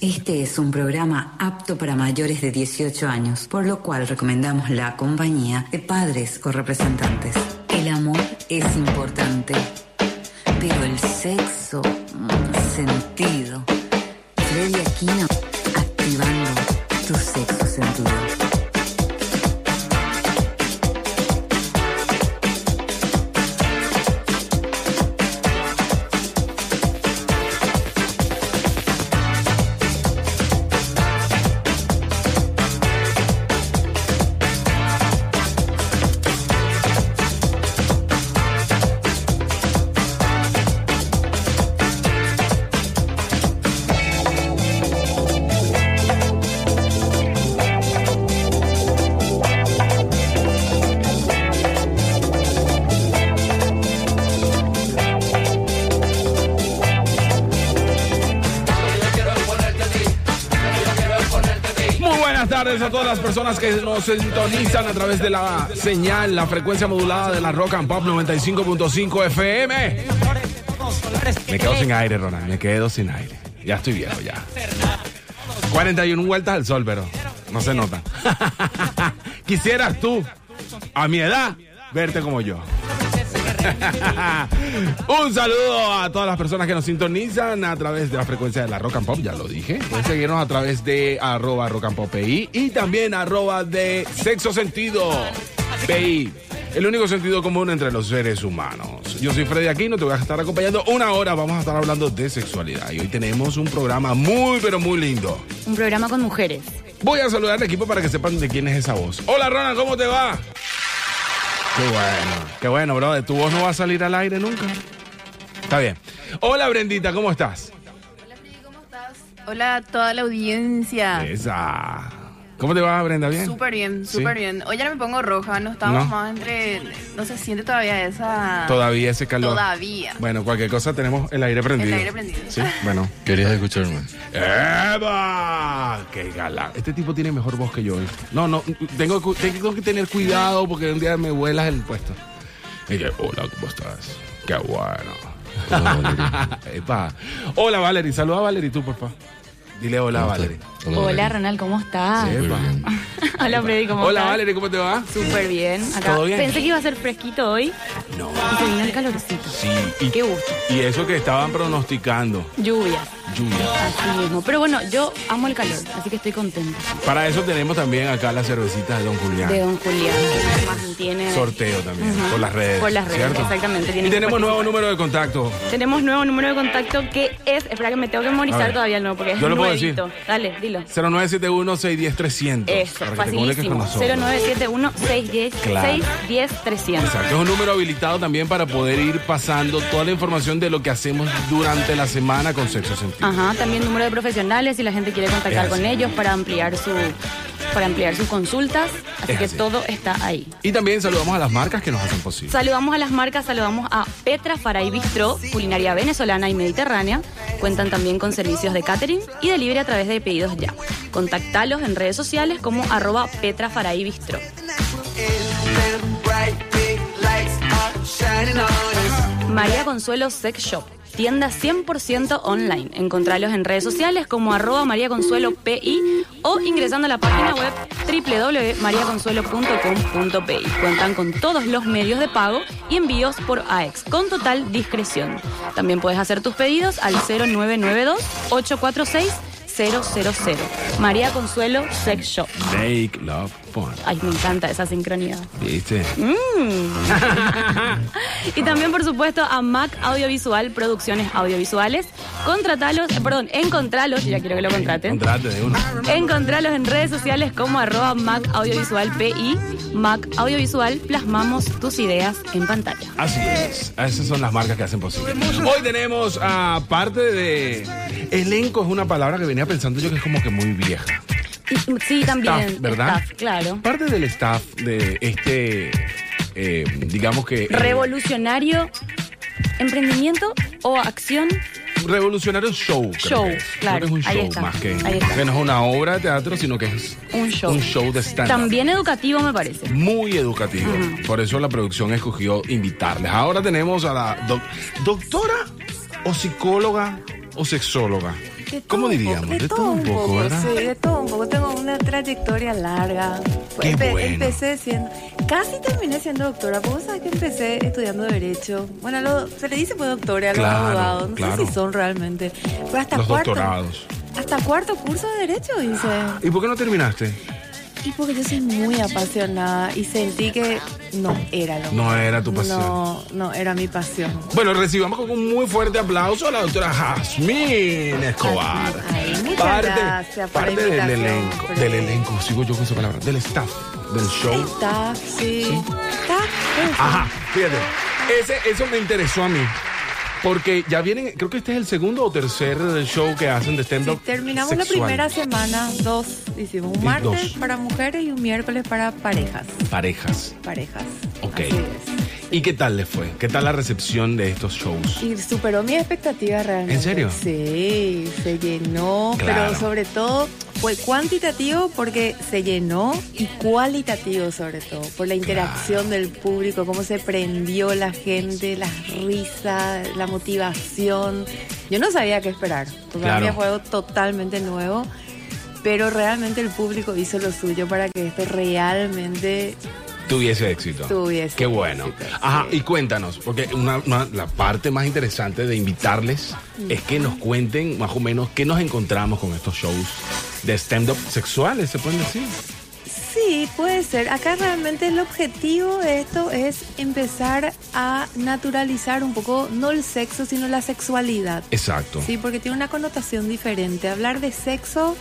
Este es un programa apto para mayores de 18 años, por lo cual recomendamos la compañía de padres o representantes. Sintonizan a través de la señal, la frecuencia modulada de la Rock and Pop 95.5 FM. Me quedo sin aire, Ronald, me quedo sin aire. Ya estoy viejo, ya. 41 vueltas al sol, pero no se nota. Quisieras tú, a mi edad, verte como yo. Un saludo a todas las personas que nos sintonizan a través de la frecuencia de la Rock and Pop, ya lo dije. Pueden seguirnos a través de arroba Rock and Pop PI y también arroba de Sexo Sentido PI. El único sentido común entre los seres humanos. Yo soy Freddy Aquino, te voy a estar acompañando una hora. Vamos a estar hablando de sexualidad. Y hoy tenemos un programa muy, pero muy lindo. Un programa con mujeres. Voy a saludar al equipo para que sepan de quién es esa voz. Hola, Ronald, ¿cómo te va? Qué bueno, qué bueno, bro. Tu voz no va a salir al aire nunca. Está bien. Hola, Brendita, ¿cómo estás? Hola, Freddy, ¿cómo estás? Hola a toda la audiencia. Esa. ¿Cómo te va, Brenda? ¿Bien? Súper bien, ¿Sí? súper bien. Hoy ya no me pongo roja, no estamos No. más entre... No se siente todavía esa... Todavía ese calor. Todavía. Bueno, cualquier cosa tenemos el aire prendido. El aire prendido. Sí, bueno. Querías escucharme. ¡Eva! ¡Qué galán! Este tipo tiene mejor voz que yo. ¿eh? No, no, tengo, tengo que tener cuidado porque un día me vuelas el puesto. Y yo, hola, ¿cómo estás? ¡Qué bueno! Hola, Valeria. Epa. Hola, Valerie. Saluda a Valerie tú, por favor. Dile hola, ¿Cómo Valerie. Hola, Valeria. Ronald, ¿cómo estás? Hola, Freddy, ¿cómo Hola, estás? Valerie, ¿cómo te va? Súper bien. Acá. ¿Todo bien? Pensé que iba a ser fresquito hoy No. y se vino el calorcito. Sí, y, Qué gusto. y eso que estaban pronosticando, Lluvia. lluvia. Así mismo. Pero bueno, yo amo el calor, así que estoy contenta. Para eso tenemos también acá las cervecitas de Don Julián. De Don Julián. que además tiene... Sorteo también, por las redes. Por las redes, ¿cierto? exactamente, tienen Y que tenemos nuevo participar. número de contacto. Tenemos nuevo número de contacto que es... Espera que me tengo que A memorizar ver. todavía el nuevo porque es Yo lo puedo decir. Dale, dilo. 0971-610-300. Eso, facilísimo. nosotros. 0971-610-300. Claro. Exacto, es un número habilitado también para poder ir pasando toda la información de lo que hacemos durante la semana con Sexo Sentido. Ajá, también número de profesionales si la gente quiere contactar con ellos para ampliar su para ampliar sus consultas, así Es que así. todo está ahí. Y también saludamos a las marcas que nos hacen posible. Saludamos a las marcas, saludamos a Petra Faray Bistro, culinaria venezolana y mediterránea. Cuentan también con servicios de catering y delivery a través de pedidos ya. Contactalos en redes sociales como arroba Petra Faray Bistro. María Consuelo Sex Shop. Tienda 100% online. Encontralos en redes sociales como arroba María Consuelo PI o ingresando a la página web www.mariaconsuelo.com.pi. Cuentan con todos los medios de pago y envíos por AEX con total discreción. También puedes hacer tus pedidos al 0992 846 000. María Consuelo Sex Shop. Make love Ay, me encanta esa sincronidad. ¿Viste? Y también, por supuesto, a Mac Audiovisual Producciones Audiovisuales. Contratalos, eh, perdón, encontralos, ya quiero que lo contraten. Contrate de uno. Encontralos en redes sociales como arroba Mac Audiovisual PI. Mac Audiovisual, plasmamos tus ideas en pantalla. Así es. Esas son las marcas que hacen posible. Hoy tenemos, aparte de. Elenco es una palabra que venía pensando yo que es como que muy vieja. Sí, también. Staff, ¿verdad? staff, claro. Parte del staff de este, eh, digamos que... eh, Revolucionario, emprendimiento o acción. revolucionario show. creo Show, que es. Creo claro, que es un ahí show está, más que, ahí está. que no es una obra de teatro, sino que es Un show. un show de stand También educativo, me parece. Muy educativo. Por eso la producción escogió invitarles. Ahora tenemos a la doc- doctora o psicóloga o sexóloga. De ¿Cómo diríamos? poco, De todo un poco, ¿verdad? Sí, de todo un poco. Tengo una trayectoria larga. Qué Empe- bueno. Empecé siendo, casi terminé siendo doctora, porque vos sabés que empecé estudiando Derecho. Bueno, lo- se le dice pues doctora a los abogados, no claro. sé si son realmente. Pero hasta Los cuarto, doctorados. Hasta cuarto curso de Derecho hice. ¿Y por qué no terminaste? Y porque yo soy muy apasionada y sentí que no era lo No era tu pasión. No, no era mi pasión. Bueno, recibamos con un muy fuerte aplauso a la doctora Jazmín Escobar. Ay, muchas gracias por la parte del elenco, del el- elenco, sigo yo con esa palabra, del staff, del show. Está, sí. Sí. Ajá, fíjate, ese, eso me interesó a mí. Porque ya vienen, creo que este es el segundo o tercer show que hacen de Sí, stand-up. terminamos sexual. la primera semana, dos hicimos, un martes dos. para mujeres y un miércoles para parejas. Parejas. Parejas. Ok. Así es. ¿Y qué tal les fue? ¿Qué tal la recepción de estos shows? Y superó mi expectativa realmente. ¿En serio? Sí, se llenó, Claro. pero sobre todo fue cuantitativo porque se llenó y cualitativo sobre todo, por la interacción del público, cómo se prendió la gente, las risas, la motivación. Yo no sabía qué esperar, porque Claro. fue algo totalmente nuevo. Pero realmente el público hizo lo suyo para que esto realmente Tuviese éxito. Tuviese Qué bueno. éxito, Ajá, sí. y cuéntanos, porque una, una- la parte más interesante de invitarles es que nos cuenten más o menos qué nos encontramos con estos shows de stand-up sexuales, se pueden decir. Sí, puede ser. Acá realmente el objetivo de esto es empezar a naturalizar un poco, no el sexo, sino la sexualidad. Exacto. Sí, porque tiene una connotación diferente. Hablar de sexo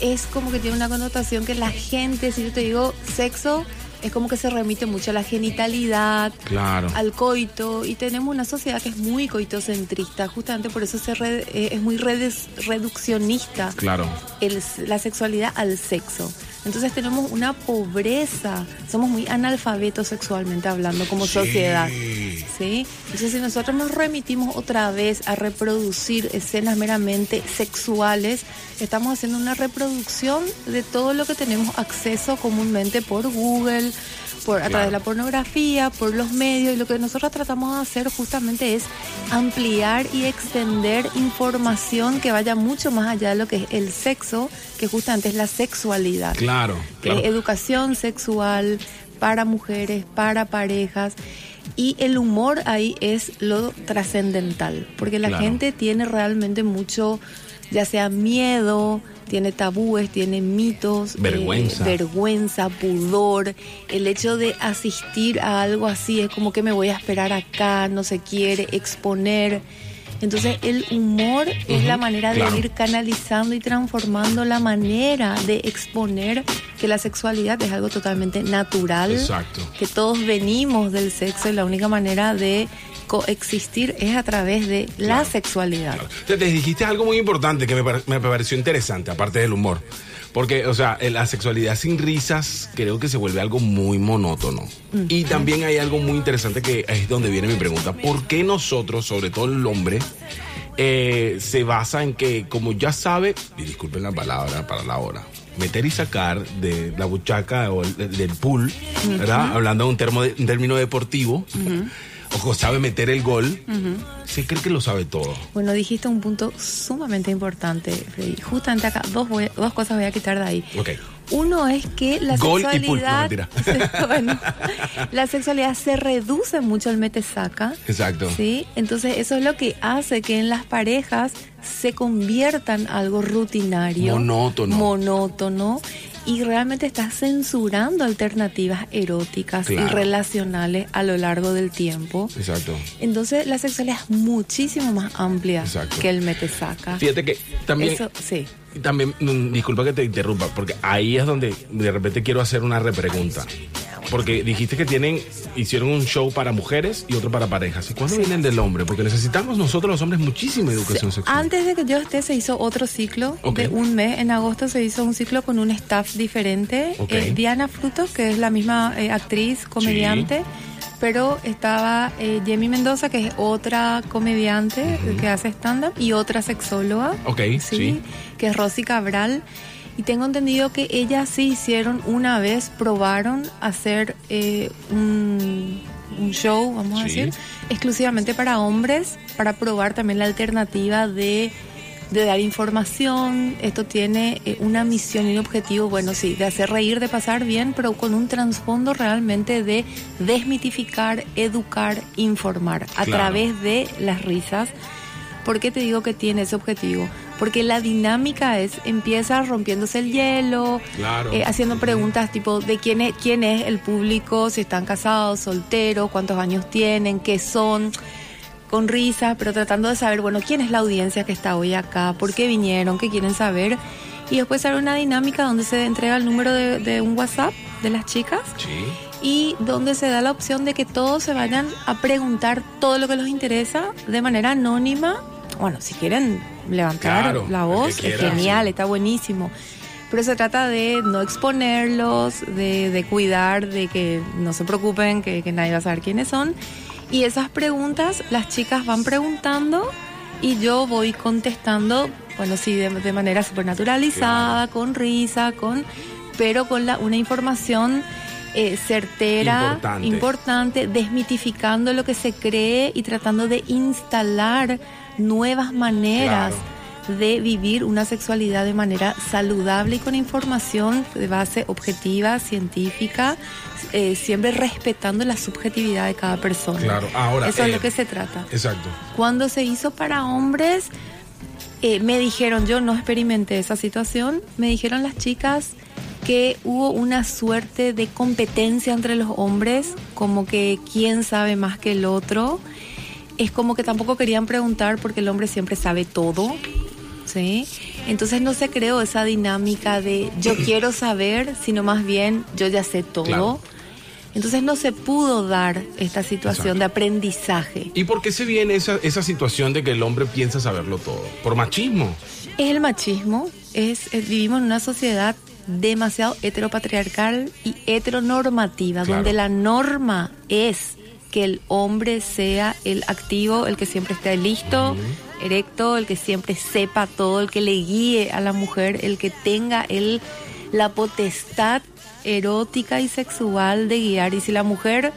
es como que tiene una connotación que la gente, si yo te digo sexo, es como que se remite mucho a la genitalidad, Claro. al coito y tenemos una sociedad que es muy coitocentrista, justamente por eso se re- eh, es muy redes- reduccionista Claro. el- la sexualidad al sexo. Entonces tenemos una pobreza, somos muy analfabetos sexualmente hablando como Sí. sociedad. ¿sí? Entonces si nosotros nos remitimos otra vez a reproducir escenas meramente sexuales, estamos haciendo una reproducción de todo lo que tenemos acceso comúnmente por Google, por, a Claro. través de la pornografía, por los medios, y lo que nosotros tratamos de hacer justamente es ampliar y extender información que vaya mucho más allá de lo que es el sexo, que justamente es la sexualidad. Claro. educación sexual para mujeres, para parejas. Y el humor ahí es lo trascendental, porque la Claro. gente tiene realmente mucho, ya sea miedo, tiene tabúes, tiene mitos, eh, Vergüenza. vergüenza, pudor. El hecho de asistir a algo así es como que me voy a esperar acá, no se quiere exponer. Entonces el humor es la manera claro. de ir canalizando y transformando la manera de exponer que la sexualidad es algo totalmente natural, Exacto. que todos venimos del sexo y la única manera de coexistir es a través de la sexualidad. Te, te dijiste algo muy importante que me, me pareció interesante, aparte del humor. Porque, o sea, eh, la sexualidad sin risas creo que se vuelve algo muy monótono. Y también hay algo muy interesante que es donde viene mi pregunta. ¿Por qué nosotros, sobre todo el hombre, eh, se basa en que, como ya sabe, y disculpen la palabra para la hora, meter y sacar de la buchaca o el- del pool, ¿verdad? Hablando de un, termo de- un término deportivo, o sabe meter el gol, se cree que lo sabe todo. Bueno, dijiste un punto sumamente importante, Freddy. Justamente acá, dos, voy- dos cosas voy a quitar de ahí. Ok. Uno es que la Gol y pulpo, sexualidad. mentira. bueno, la sexualidad se reduce mucho al mete-saca. Exacto. Sí, entonces eso es lo que hace que en las parejas se conviertan algo rutinario, Monótono. monótono y realmente estás censurando alternativas eróticas y relacionales a lo largo del tiempo. Exacto. Entonces la sexualidad es muchísimo más amplia Exacto. que el mete-saca. Fíjate que también, Eso, sí. También, mm, disculpa que te interrumpa, porque ahí es donde de repente quiero hacer una repregunta. Porque dijiste que tienen, hicieron un show para mujeres y otro para parejas. ¿Y cuándo Sí. vienen del hombre? Porque necesitamos nosotros los hombres muchísima educación sexual. Antes de que yo esté se hizo otro ciclo Ok. de un mes. En agosto se hizo un ciclo con un staff diferente. Ok. Eh, Diana Frutos, que es la misma eh, actriz, comediante. Pero estaba eh, Jamie Mendoza, que es otra comediante que hace stand-up, y otra sexóloga. Ok, sí. Que es Rosy Cabral. Y tengo entendido que ellas sí hicieron una vez, probaron hacer eh, un, un show, vamos a decir, exclusivamente para hombres, para probar también la alternativa de de dar información. Esto tiene eh, una misión y un objetivo, bueno, sí, de hacer reír, de pasar bien, pero con un trasfondo realmente de desmitificar, educar, informar a Claro. través de las risas. ¿Por qué te digo que tiene ese objetivo? Porque la dinámica es, empieza rompiéndose el hielo, Claro. eh, haciendo preguntas tipo de quién es, quién es el público, si están casados, solteros, cuántos años tienen, qué son, con risas, pero tratando de saber, bueno, quién es la audiencia que está hoy acá, por qué vinieron, qué quieren saber. Y después sale una dinámica donde se entrega el número de, de un WhatsApp de las chicas Sí. y donde se da la opción de que todos se vayan a preguntar todo lo que los interesa de manera anónima. Bueno, si quieren levantar Claro, la voz, es genial, sí. está buenísimo. Pero se trata de no exponerlos, de, de cuidar, de que no se preocupen, que, que nadie va a saber quiénes son. Y esas preguntas las chicas van preguntando y yo voy contestando, bueno, sí, de, de manera súper naturalizada, con risa, con, pero con la, una información eh, certera, Importante. importante, desmitificando lo que se cree y tratando de instalar nuevas maneras de vivir una sexualidad de manera saludable y con información de base objetiva, científica, eh, siempre respetando la subjetividad de cada persona. Claro, ahora, Eso es eh, lo que se trata. Exacto. Cuando se hizo para hombres, eh, me dijeron, yo no experimenté esa situación, me dijeron las chicas que hubo una suerte de competencia entre los hombres, como que quién sabe más que el otro. Es como que tampoco querían preguntar porque el hombre siempre sabe todo, ¿sí? Entonces no se creó esa dinámica de yo quiero saber, sino más bien yo ya sé todo. Claro. Entonces no se pudo dar esta situación Exacto. de aprendizaje. ¿Y por qué se viene esa, esa situación de que el hombre piensa saberlo todo? ¿Por machismo? Es el machismo, es, es- vivimos en una sociedad demasiado heteropatriarcal y heteronormativa, Claro. donde la norma es que el hombre sea el activo, el que siempre esté listo, erecto, el que siempre sepa todo, el que le guíe a la mujer, el que tenga el, la potestad erótica y sexual de guiar. Y si la mujer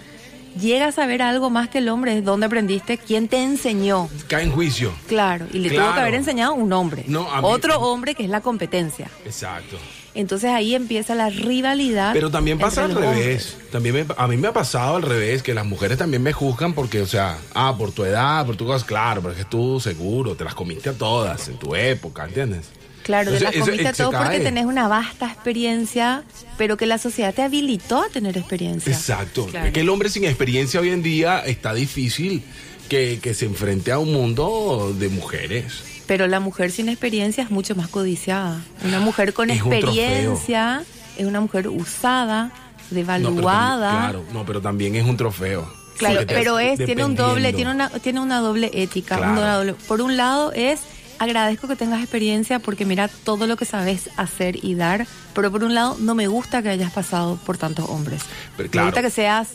llega a saber algo más que el hombre, es dónde aprendiste, quién te enseñó. Cae en juicio. Claro, y le tuvo Claro. que haber enseñado un hombre. No, a mí- Otro hombre que es la competencia. Exacto. Entonces ahí empieza la rivalidad. Pero también pasa al revés. También me- a mí me ha pasado al revés, que las mujeres también me juzgan porque, o sea, ah, por tu edad, por tu cosa, claro, pero es que tú seguro, te las comiste a todas en tu época, ¿entiendes? Claro, de Entonces, las eso- comiste a se todos porque tenés una vasta experiencia, pero que la sociedad te habilitó a tener experiencia. Exacto. Claro. Es que el hombre sin experiencia hoy en día está difícil que, que se enfrente a un mundo de mujeres. Pero la mujer sin experiencia es mucho más codiciada. Una mujer con Es experiencia es una mujer usada, No, devaluada. también- claro, no, pero también es un trofeo. Claro, pero es, tiene un doble, tiene una, tiene una doble ética. Claro. una doble- por un lado es agradezco que tengas experiencia porque mira todo lo que sabes hacer y dar, pero por un lado no me gusta que hayas pasado por tantos hombres. Pero Me claro. gusta que seas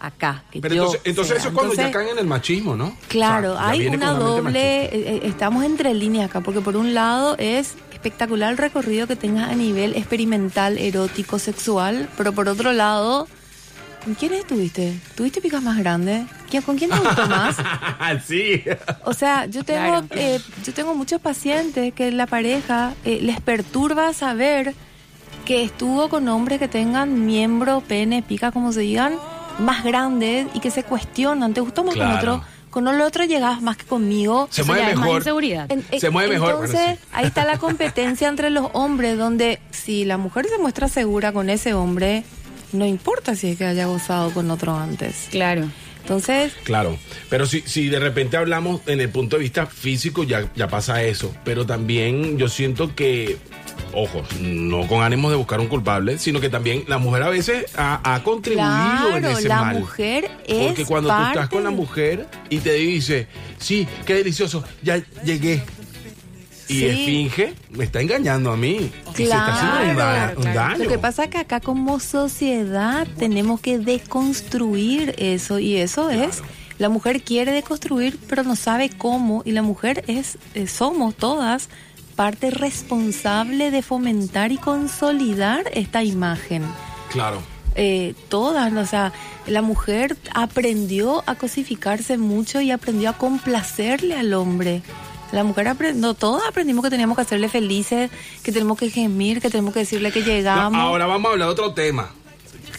acá, que Pero yo entonces, entonces eso es cuando ya Entonces, caen en el machismo, ¿no? Claro, O sea, ya hay una doble, eh, eh, estamos entre líneas acá, porque por un lado es espectacular el recorrido que tengas a nivel experimental, erótico, sexual, pero por otro lado, ¿con quién estuviste? ¿Tuviste picas más grandes? ¿Quién- ¿Con quién te gustó más? sí. O sea, yo tengo, Claro. eh, yo tengo muchos pacientes que la pareja eh, les perturba saber que estuvo con hombres que tengan miembro, pene, pica, como se digan, más grandes y que se cuestionan. ¿Te gustó más Claro. con otro? Con el otro llegabas más que conmigo. Se mueve más mejor. inseguridad. En- eh, Se mueve mejor, Entonces, bueno, sí. ahí está la competencia entre los hombres, donde si la mujer se muestra segura con ese hombre, no importa si es que haya gozado con otro antes. Claro. Entonces, Claro, pero si, si de repente hablamos en el punto de vista físico, ya, ya pasa eso. Pero también yo siento que, ojo, no con ánimos de buscar un culpable, sino que también la mujer a veces ha, ha contribuido en claro, ese la mal. mujer es Porque cuando tú estás con la mujer y te dice, sí, qué delicioso, ya llegué. Y Sí. él finge, me está engañando a mí. Y se está haciendo un, da- Claro, un daño. Lo que pasa es que acá como sociedad tenemos que deconstruir eso y eso es la mujer quiere deconstruir pero no sabe cómo y la mujer es eh, somos todas parte responsable de fomentar y consolidar esta imagen. Claro. Eh, todas, o sea, la mujer aprendió a cosificarse mucho y aprendió a complacerle al hombre. La mujer aprendió, todos aprendimos que teníamos que hacerle felices, que tenemos que gemir, que tenemos que decirle que llegamos. Ahora vamos a hablar de otro tema.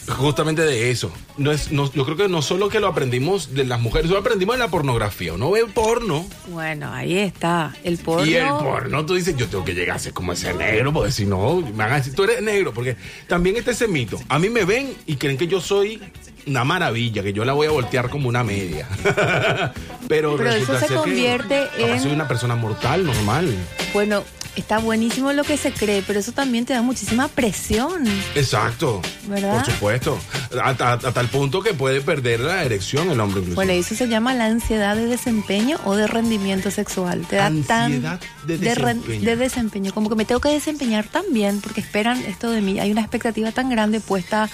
Justamente de eso. No es, no, yo creo que no solo que lo aprendimos de las mujeres, lo aprendimos de la pornografía. Uno ve porno. Bueno, ahí está. El porno. Y el porno, tú dices, yo tengo que llegar a ser como ese negro, porque si no, me van a decir, tú eres negro, porque también está ese mito. A mí me ven y creen que yo soy una maravilla, que yo la voy a voltear como una media. Pero, Pero resulta eso se que convierte capaz en- Soy una persona mortal, normal. Bueno, está buenísimo lo que se cree, pero eso también te da muchísima presión. Exacto. ¿Verdad? Por supuesto. Hasta, tal punto que puede perder la erección el hombre incluso. Bueno, eso se llama la ansiedad de desempeño o de rendimiento sexual. Te da Ansiedad tan de desempeño. de desempeño, como que me tengo que desempeñar tan bien porque esperan esto de mí. Hay una expectativa tan grande puesta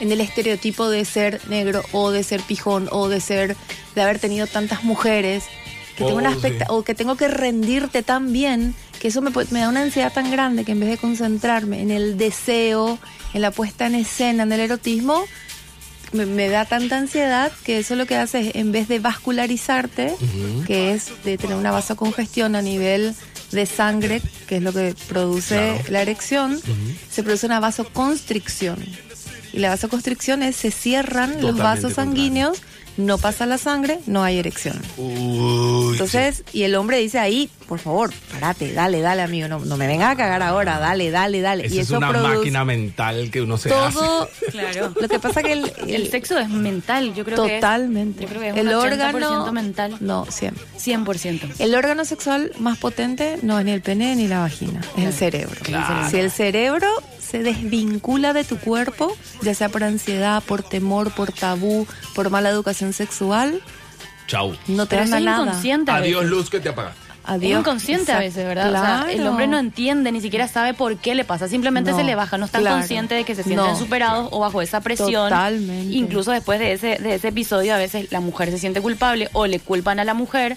en el estereotipo de ser negro o de ser pijón o de ser de haber tenido tantas mujeres que tengo Oh, una expecta- sí. o que tengo que rendirte tan bien que eso me, me da una ansiedad tan grande que en vez de concentrarme en el deseo, en la puesta en escena, en el erotismo, me, me da tanta ansiedad que eso lo que hace es, en vez de vascularizarte, que es de tener una vasocongestión a nivel de sangre, que es lo que produce la erección, se produce una vasoconstricción. Y la vasoconstricción es se cierran los vasos sanguíneos, no pasa la sangre, no hay erección. Uy, Entonces, y el hombre dice ahí, por favor, parate, dale, dale, amigo, no, no me vengas a cagar ahora, dale, dale, dale. Esa y es eso una produce máquina mental que uno se todo. hace. Claro. Lo que pasa que el, El sexo es mental, yo creo que es- Totalmente. yo creo que es el un 80% órgano mental. No, siempre. 100%. El órgano sexual más potente no es ni el pene ni la vagina, es el cerebro. Claro. Si el cerebro se desvincula de tu cuerpo, ya sea por ansiedad, por temor, por tabú, por mala educación sexual, Chau. no te es nada. Adiós, luz, que te apagas. Es Adiós. inconsciente a veces, ¿verdad? O sea, el hombre no entiende, ni siquiera sabe por qué le pasa. Simplemente No, se le baja, no está claro. consciente de que se sienten No. superados o bajo esa presión. Totalmente. Incluso después de ese, de ese episodio, a veces la mujer se siente culpable o le culpan a la mujer.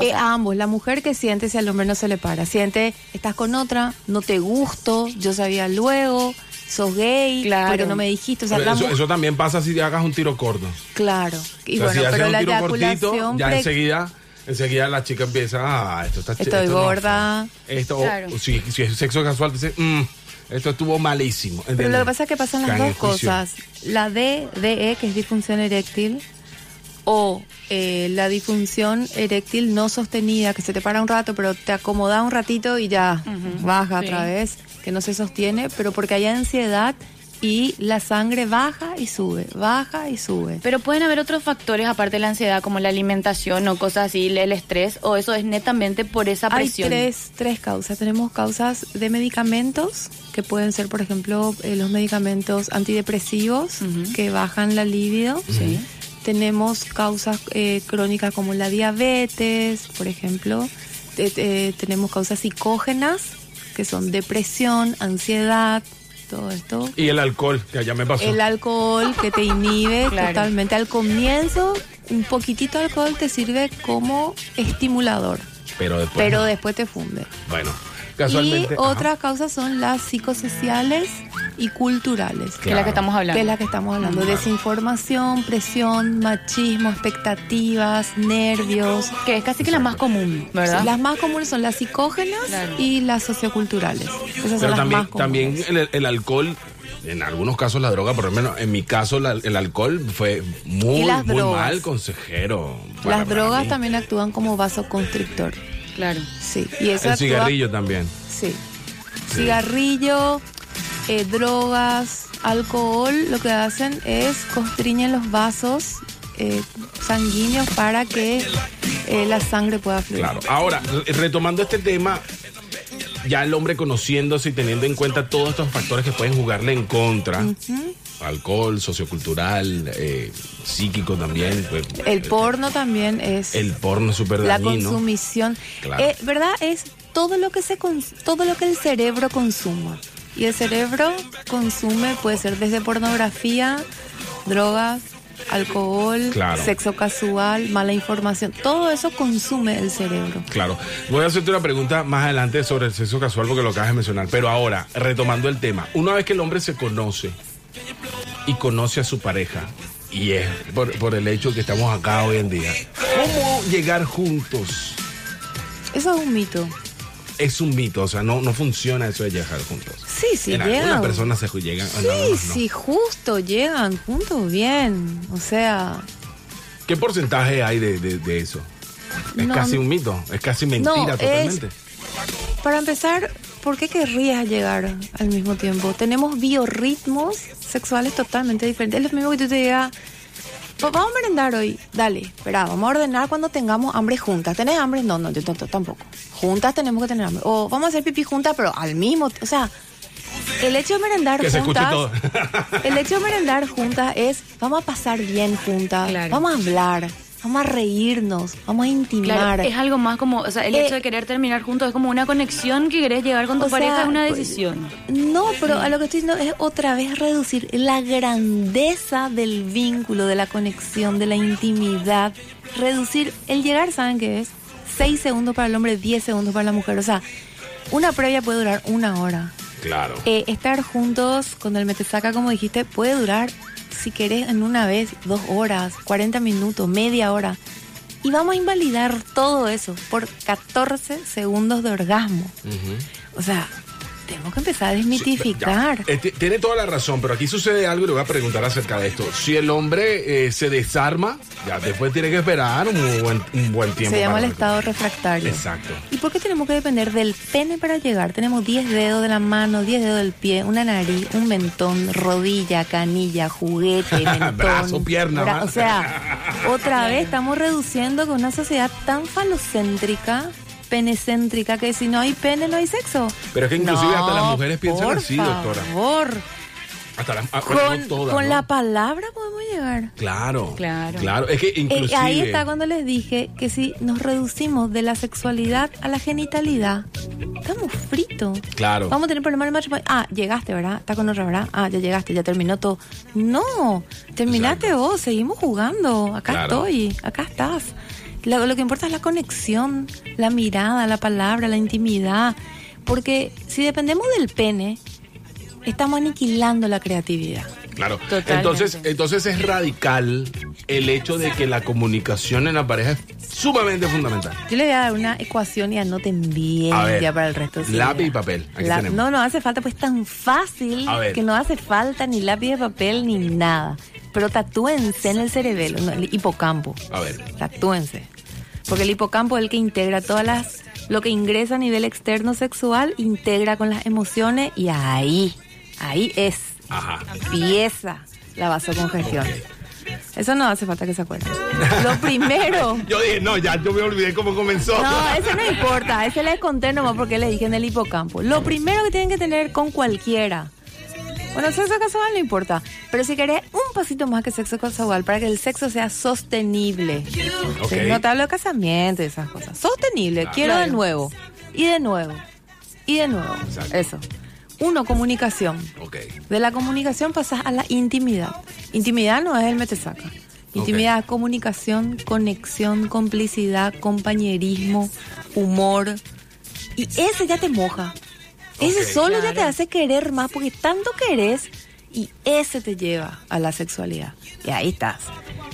Eh, sea, ambos, la mujer que siente si al hombre no se le para, siente, estás con otra, no te gusto, yo sabía luego, sos gay, Claro. pero no me dijiste, o sea, eso, eso también pasa si te hagas un tiro corto. claro. Y O sea, bueno, si pero un la tiro eyaculación cortito, ya pre- enseguida, enseguida la chica empieza, ah, esto está ch- Estoy esto gorda. fue". esto, Claro. o si, si es sexo casual, te dice, "Mm, esto estuvo malísimo. Pero lo que pasa es que pasan las dos cosas. La D, DE, que es disfunción eréctil, o eh, la disfunción eréctil no sostenida, que se te para un rato, pero te acomoda un ratito y ya baja sí. otra vez, que no se sostiene, pero porque hay ansiedad y la sangre baja y sube, baja y sube. Pero pueden haber otros factores aparte de la ansiedad, como la alimentación o cosas así, el estrés, o eso es netamente por esa Hay presión. tres, tres causas. Tenemos causas de medicamentos, que pueden ser, por ejemplo, eh, los medicamentos antidepresivos, que bajan la libido. Sí. Tenemos causas eh, crónicas como la diabetes, por ejemplo. Te- te- tenemos causas psicógenas, que son depresión, ansiedad, todo esto. Y el alcohol, que ya me pasó. El alcohol que te inhibe Claro. totalmente. Al comienzo, un poquitito de alcohol te sirve como estimulador, pero después. pero no. después te funde. Bueno, casualmente. Y otras causas son las psicosociales y culturales. Que es la que estamos hablando. Que es la que estamos hablando. Desinformación, presión, machismo, expectativas, nervios. Que es casi que la más común, ¿verdad? Las más comunes son las psicógenas Claro. y las socioculturales. Esas son Pero las también, más comunes. también el, el alcohol, en algunos casos la droga, por lo menos en mi caso la- el alcohol fue muy, muy mal consejero. para- Las drogas también actúan como vasoconstrictor. Claro. Sí. Y eso El actúa- cigarrillo también. Sí. Cigarrillo, eh, drogas, alcohol, lo que hacen es constriñen los vasos eh, sanguíneos para que eh, la sangre pueda fluir. Claro. Ahora, re- retomando este tema, ya el hombre conociéndose y teniendo en cuenta todos estos factores que pueden jugarle en contra, alcohol, sociocultural, eh, psíquico también. pues, El eh, porno también es El porno es súper la dañino. consumición. Claro. Eh, ¿Verdad? Es todo lo que se todo lo que el cerebro consuma. Y el cerebro consume puede ser desde pornografía, drogas, alcohol, Claro. sexo casual, mala información. Todo eso consume el cerebro. Claro. Voy a hacerte una pregunta más adelante sobre el sexo casual porque lo acabas de mencionar. Pero ahora, retomando el tema, una vez que el hombre se conoce y conoce a su pareja, y es por, por el hecho que estamos acá hoy en día, ¿cómo llegar juntos Eso es un mito. Es un mito, o sea, no, no funciona eso de llegar juntos. Sí, sí, en llegan. algunas personas se llegan. Sí, no, no, no. sí, justo llegan juntos bien. O sea, ¿Qué porcentaje hay de, de- de eso? Es No, casi un mito, es casi mentira es- totalmente. para empezar, ¿por qué querrías llegar al mismo tiempo? Tenemos biorritmos sexuales totalmente diferentes. Es lo mismo que tú te digas, "Va- vamos a merendar hoy. Dale, espera, vamos a ordenar cuando tengamos hambre juntas. ¿Tenés hambre? No, no, yo tampoco. Juntas tenemos que tener hambre. O vamos a hacer pipí juntas, pero al mismo O sea, el hecho de merendar Que se escuche juntas. todo. el hecho de merendar juntas es, vamos a pasar bien juntas. Claro. Vamos a hablar. Vamos a reírnos. Vamos a intimar. Claro, es algo más como, o sea, el Eh, hecho de querer terminar juntos es como una conexión que querés llegar con tu pareja, sea, es una pues, decisión. No, pero a lo que estoy diciendo es otra vez reducir la grandeza del vínculo, de la conexión, de la intimidad. Reducir el llegar, ¿saben qué es? 6 segundos para el hombre, 10 segundos para la mujer. O sea, una previa puede durar una hora. Claro. Eh, estar juntos con el metesaca, como dijiste, puede durar, si querés, en una vez, dos horas, 40 minutos, media hora. Y vamos a invalidar todo eso por 14 segundos de orgasmo. O sea, tenemos que empezar a desmitificar. Eh, ti- tiene toda la razón, pero aquí sucede algo y le voy a preguntar acerca de esto. Si el hombre eh, se desarma, ya después tiene que esperar un buen, un buen tiempo. Se llama el estado refractario. Exacto. ¿Y por qué tenemos que depender del pene para llegar? Tenemos 10 dedos de la mano, 10 dedos del pie, una nariz, un mentón, rodilla, canilla, juguete, mentón. Brazo, pierna, bra-. O sea, otra vez estamos reduciendo con una sociedad tan falocéntrica, penecéntrica, que si no hay pene no hay sexo. Pero es que inclusive No, hasta las mujeres piensan por así, doctora. favor. Hasta la, ah, bueno, Con, no todas, con ¿no? la palabra podemos llegar. Claro. Claro. Claro. Es que Eh, inclusive. ahí está cuando les dije que si nos reducimos de la sexualidad a la genitalidad, estamos fritos. Claro. Vamos a tener problemas en el matrimonio. Ah, llegaste, ¿verdad? Está con otra, ¿verdad? Ah, ya llegaste, ya terminó todo. No, terminaste Exacto. vos, seguimos jugando. Acá Claro. estoy, acá estás. Lo, lo que importa es la conexión, la mirada, la palabra, la intimidad. Porque si dependemos del pene, estamos aniquilando la creatividad. Claro. Totalmente. Entonces, entonces es radical el hecho de que la comunicación en la pareja es sumamente fundamental. Yo le voy a dar una ecuación y anoten bien A ver, ya para el resto. de su lápiz y papel, aquí La- tenemos. no, no hace falta, pues tan fácil que no hace falta ni lápiz de papel ni nada. Pero tatúense en el cerebelo, no, el hipocampo. A ver. Tatúense. Porque el hipocampo es el que integra todas las. Lo que ingresa a nivel externo sexual, integra con las emociones y ahí, ahí es. Ajá. Empieza la vasocongestión. Eso no hace falta que se acuerden. Lo primero. Yo dije, no, ya yo me olvidé cómo comenzó. No, ese no importa, ese les conté nomás porque le dije en el hipocampo. Lo primero que tienen que tener con cualquiera. Bueno, el sexo casual no importa, pero si querés un pasito más que sexo casual para que el sexo sea sostenible. Sí, No te hablo de casamiento y esas cosas. Sostenible, quiero de nuevo, y de nuevo, y de nuevo. Exacto. Eso. Uno, comunicación. De la comunicación pasas a la intimidad. Intimidad no es el metesaca. Intimidad es comunicación, conexión, complicidad, compañerismo, humor. Y ese ya te moja. Ese solo ya te hace querer más porque tanto querés y ese te lleva a la sexualidad. Y ahí estás.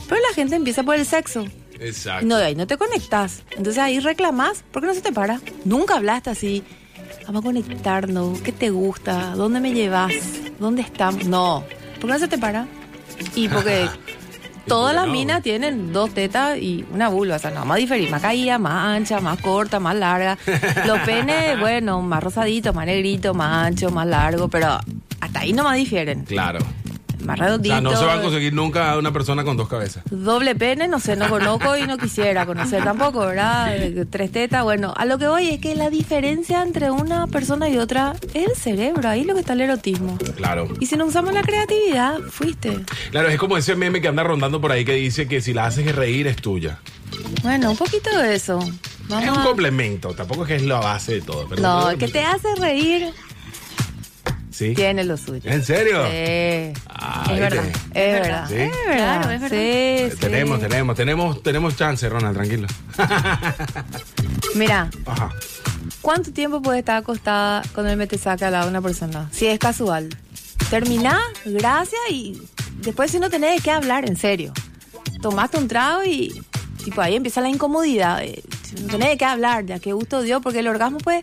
Pero la gente empieza por el sexo. Exacto. No, de ahí no te conectas. Entonces ahí reclamas, ¿por qué no se te para? Nunca hablaste así. Vamos a conectarnos. ¿Qué te gusta? ¿Dónde me llevas? ¿Dónde estamos? No. ¿Por qué no se te para? Y porque todas las minas tienen dos tetas y una vulva. O sea, no a diferir. Más caída, más ancha, más corta, más larga. Los penes, bueno, más rosaditos, más negritos, más ancho, más largo. Pero hasta ahí no más difieren. Claro. Más O redonditos. sea, no se va a conseguir nunca una persona con dos cabezas. Doble pene, no sé, no conozco y no quisiera conocer tampoco, ¿verdad? Eh, Tres tetas, bueno, a lo que voy es que la diferencia entre una persona y otra es el cerebro, ahí es lo que está el erotismo. Claro. Y si no usamos la creatividad, fuiste. Claro, es como ese meme que anda rondando por ahí que dice que si la haces reír es tuya. Bueno, un poquito de eso. Vamos Es un complemento, tampoco es que es la base de todo. Pero No, que te hace reír Sí. tiene lo suyo. ¿En serio? Sí. Ah, es verdad, es verdad. ¿Sí? Es verdad. Claro, es verdad. Sí, sí. Tenemos, tenemos, tenemos, tenemos chance, Ronald, tranquilo. Mira, Ajá. ¿Cuánto tiempo puede estar acostada con el metesaca al lado de una persona? Si es casual. Terminá, gracias, y después si no tenés de qué hablar, en serio. Tomaste un trago y tipo ahí empieza la incomodidad. eh, No tenés que hablar, ya qué gusto dio, porque el orgasmo pues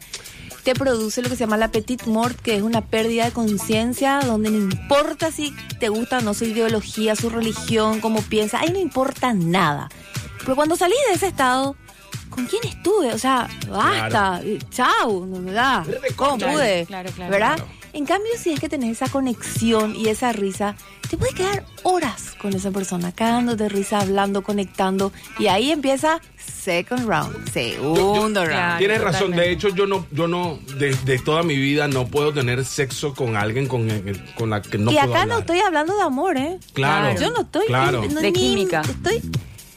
te produce lo que se llama la petit mort, que es una pérdida de conciencia, donde no importa si te gusta o no su ideología, su religión, cómo piensa, ahí no importa nada. Pero cuando salís de ese estado, ¿con quién estuve? O sea, basta, eh, chau, no me da. ¿Cómo Claro, pude? claro, claro. ¿Verdad? Claro. En cambio, si es que tenés esa conexión y esa risa, te puedes quedar horas con esa persona, cagándote de risa, hablando, conectando, y ahí empieza second round, segundo round. Tienes razón, de hecho yo no, yo no, de, de toda mi vida no puedo tener sexo con alguien con, el- con la que no y puedo acá no estoy hablando de amor, ¿eh? Claro. Yo no estoy. Claro. no, De ni- química. Estoy,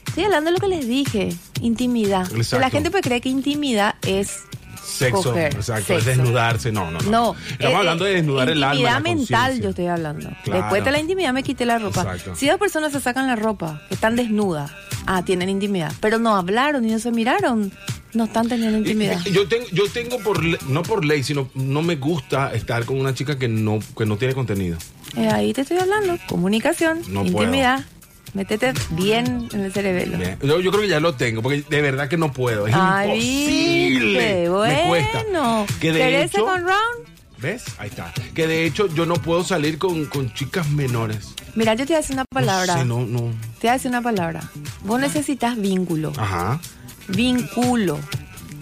estoy hablando de lo que les dije: intimidad. Exacto. La gente puede creer que intimidad es. Sexo, coger, exacto, es desnudarse, no, no, no. No. Estamos eh, hablando de desnudar el alma. Intimidad mental, yo estoy hablando. Claro. Después de la intimidad me quité la ropa. Exacto. Si dos personas se sacan la ropa, están desnudas, ah, tienen intimidad. Pero no hablaron y no se miraron, no están teniendo intimidad. Y- Yo tengo, yo tengo por le- no por ley, sino no me gusta estar con una chica que no, que no tiene contenido. Eh, ahí te estoy hablando. Comunicación, No intimidad. Métete bien en el cerebelo. Bien. Yo, yo creo que ya lo tengo, porque de verdad que no puedo. Es Ay, imposible. viste, Me cuesta. bueno. Que de ¿Querés hecho, second round? ¿Ves? Ahí está. Que de hecho yo no puedo salir con, con chicas menores. Mira, yo te voy a decir una palabra. No sé, no, no. Te voy a decir una palabra. Vos necesitas vínculo. Ajá. Vínculo.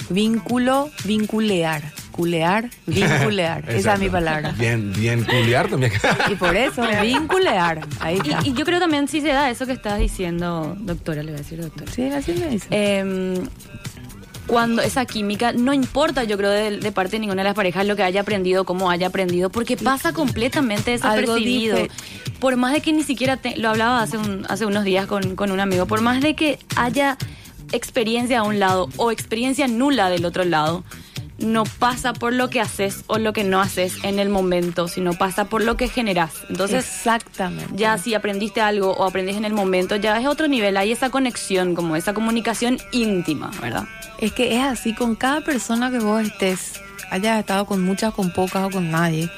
Vínculo, vinculear. Culear, vinculear. Esa es mi palabra. Bien, bien culiar también. Y por eso, vinculear. Ahí está. Y, y yo creo también si se da eso que estás diciendo, doctora, le voy a decir doctora. Sí, así me dice. Em, cuando esa química, no importa, yo creo, de, de parte de ninguna de las parejas lo que haya aprendido, cómo haya aprendido, porque pasa completamente Algo desapercibido. Por más de que ni siquiera, te- lo hablaba hace, un- hace unos días con, con un amigo, por más de que haya experiencia a un lado o experiencia nula del otro lado, no pasa por lo que haces o lo que no haces en el momento, sino pasa por lo que generas. Entonces, Exactamente. ya si aprendiste algo o aprendiste en el momento, ya es otro nivel, hay esa conexión, como esa comunicación íntima, ¿verdad? Es que es así con cada persona que vos estés, hayas estado con muchas, con pocas o con nadie.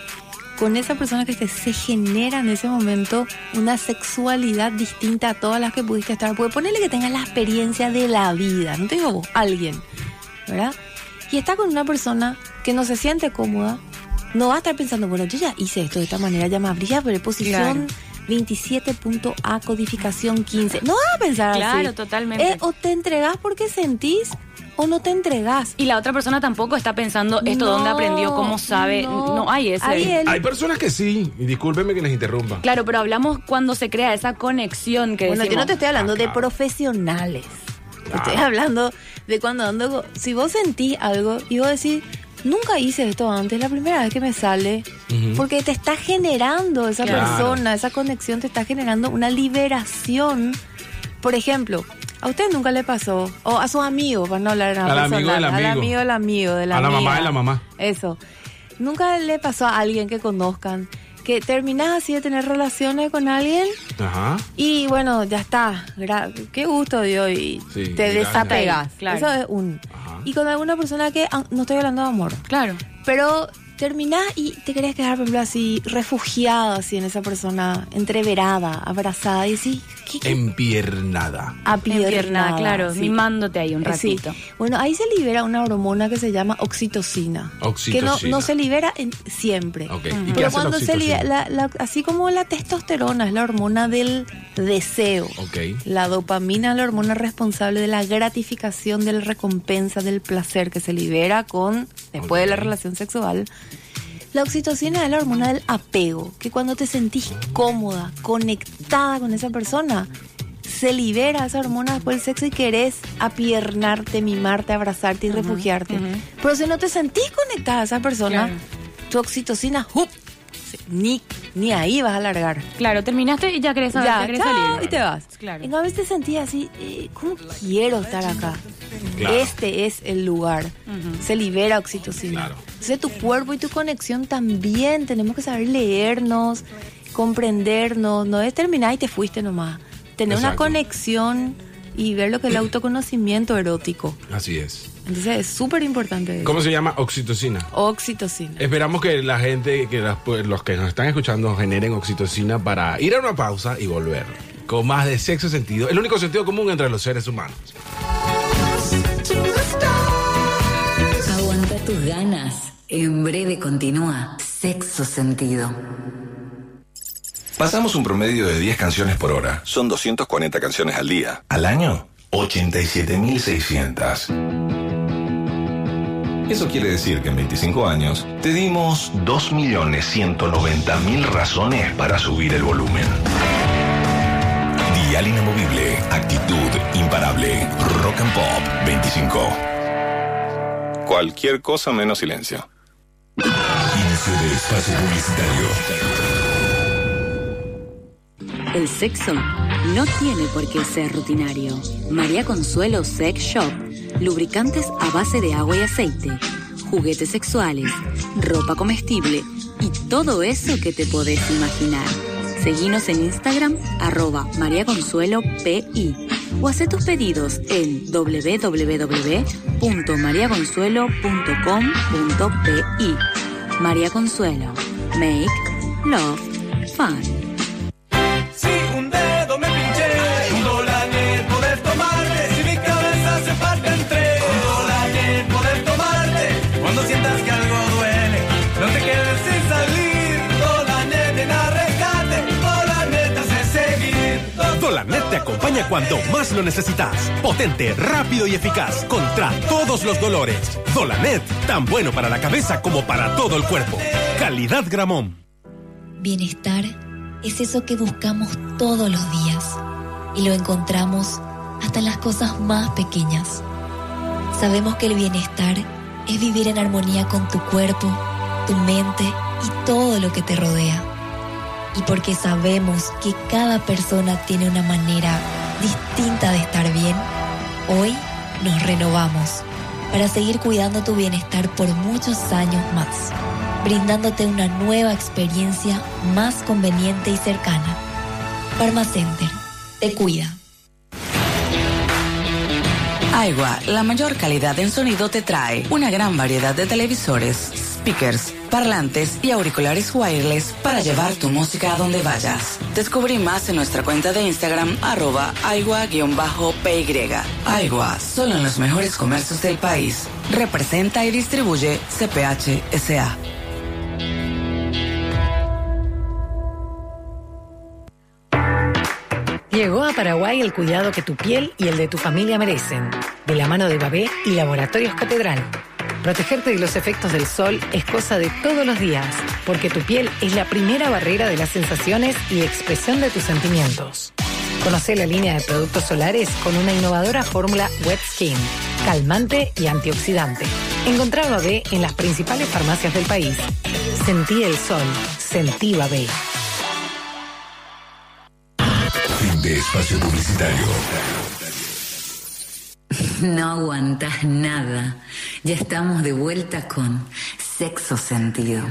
Con esa persona que estés, se genera en ese momento una sexualidad distinta a todas las que pudiste estar. Puede ponerle que tengas la experiencia de la vida, no te digo vos, alguien, ¿verdad? Y está con una persona que no se siente cómoda, no va a estar pensando, bueno, yo ya hice esto de esta manera, ya me abría preposición 27.a, codificación 15. No vas a pensar Claro, así. totalmente. Eh, o te entregás porque sentís o no te entregás. Y la otra persona tampoco está pensando esto No, dónde aprendió, cómo sabe, no, hay ese. Hay personas que sí, y discúlpenme que les interrumpa. Claro, pero hablamos cuando se crea esa conexión que Bueno, yo no te estoy hablando Ah, de claro. profesionales. Estoy hablando de cuando ando. Si vos sentís algo y vos decís, nunca hice esto antes, la primera vez que me sale. Porque te está generando esa Claro. persona, esa conexión, te está generando una liberación. Por ejemplo, a usted nunca le pasó, o a sus amigos, para no hablar nada Al amigo al amigo. del amigo, de la A la mamá de la mamá. Eso. Nunca le pasó a alguien que conozcan que terminás así de tener relaciones con alguien Ajá. y bueno, ya está. Gra- Qué gusto dio y Sí, te desapegas. Claro. Eso es un. Ajá. Y con alguna persona que ah, no estoy hablando de amor, Claro. pero terminás y te querés quedar, por ejemplo, así refugiado así en esa persona, entreverada, abrazada y así, ¿qué, qué? Empiernada. apiernada, Empiernada, claro, sí. mimándote ahí un Eh, sí. ratito. Bueno, ahí se libera una hormona que se llama oxitocina. Oxitocina. Que no, no se libera en- siempre. Ok, ¿y qué Pero hace la cuando se libera, la- la- así como la testosterona es la hormona del deseo. Ok. La dopamina es la hormona responsable de la gratificación, de la recompensa, del placer que se libera con después de la relación sexual. La oxitocina es la hormona del apego, que cuando te sentís cómoda, conectada con esa persona, se libera esa hormona después del sexo y querés apiernarte, mimarte, abrazarte y refugiarte. Pero si no te sentís conectada a esa persona, Claro. tu oxitocina, ¡jup! Ni, ni ahí vas a largar. Claro, terminaste y ya querés saber, ya, Ya, querés chao, salir. y te vas. Claro. En a veces sentí así, eh, ¿cómo quiero estar acá? Claro. Este es el lugar. Se libera oxitocina. Claro. Entonces tu cuerpo y tu conexión también tenemos que saber leernos, comprendernos. No es terminar y te fuiste nomás. Tener una Exacto. conexión y ver lo que es el autoconocimiento erótico. Así es. Entonces es súper importante. eso. ¿Cómo se llama? Oxitocina. Oxitocina. Esperamos que la gente, que las- pues, los que nos están escuchando generen oxitocina para ir a una pausa y volver. Con más de sexo sentido. El único sentido común entre los seres humanos. the tus ganas. En breve continúa Sexo Sentido. Pasamos un promedio de 10 canciones por hora. Son 240 canciones al día. Al año, 87.600. Eso quiere decir que en 25 años te dimos 2.190.000 razones para subir el volumen. Dial inamovible, actitud imparable, rock and pop 25. Cualquier cosa menos silencio. Inicio de espacio publicitario. El sexo no tiene por qué ser rutinario. María Consuelo Sex Shop. Lubricantes a base de agua y aceite, juguetes sexuales, ropa comestible y todo eso que te podés imaginar. Seguinos en Instagram, arroba María Consuelo PI. O haz tus pedidos en www.mariaconsuelo.com.pi. María Consuelo. Make Love Fun. Cuando más lo necesitas. Potente, rápido y eficaz contra todos los dolores. Dolanet, tan bueno para la cabeza como para todo el cuerpo. Calidad Gramón. Bienestar es eso que buscamos todos los días y lo encontramos hasta en las cosas más pequeñas. Sabemos que el bienestar es vivir en armonía con tu cuerpo, tu mente y todo lo que te rodea. Y porque sabemos que cada persona tiene una manera renovamos para seguir cuidando tu bienestar por muchos años más, brindándote una nueva experiencia más conveniente y cercana. Pharmacenter, te cuida. Aigua, la mayor calidad en sonido te trae una gran variedad de televisores, speakers, parlantes y auriculares wireless para llevar tu música a donde vayas. Descubrí más en nuestra cuenta de Instagram arroba aigua-py. Aigua, solo en los mejores comercios del país. Representa y distribuye CPH SA. Llegó a Paraguay el cuidado que tu piel y el de tu familia merecen, de la mano de Babé y Laboratorios Catedral. Protegerte de los efectos del sol es cosa de todos los días, porque tu piel es la primera barrera de las sensaciones y expresión de tus sentimientos. Conoce la línea de productos solares con una innovadora fórmula Wet Skin, calmante y antioxidante. Encontrá Babé en las principales farmacias del país. Sentí el sol, sentí Babé. Fin de espacio publicitario. No aguantas nada. Ya estamos de vuelta con Sexo Sentido.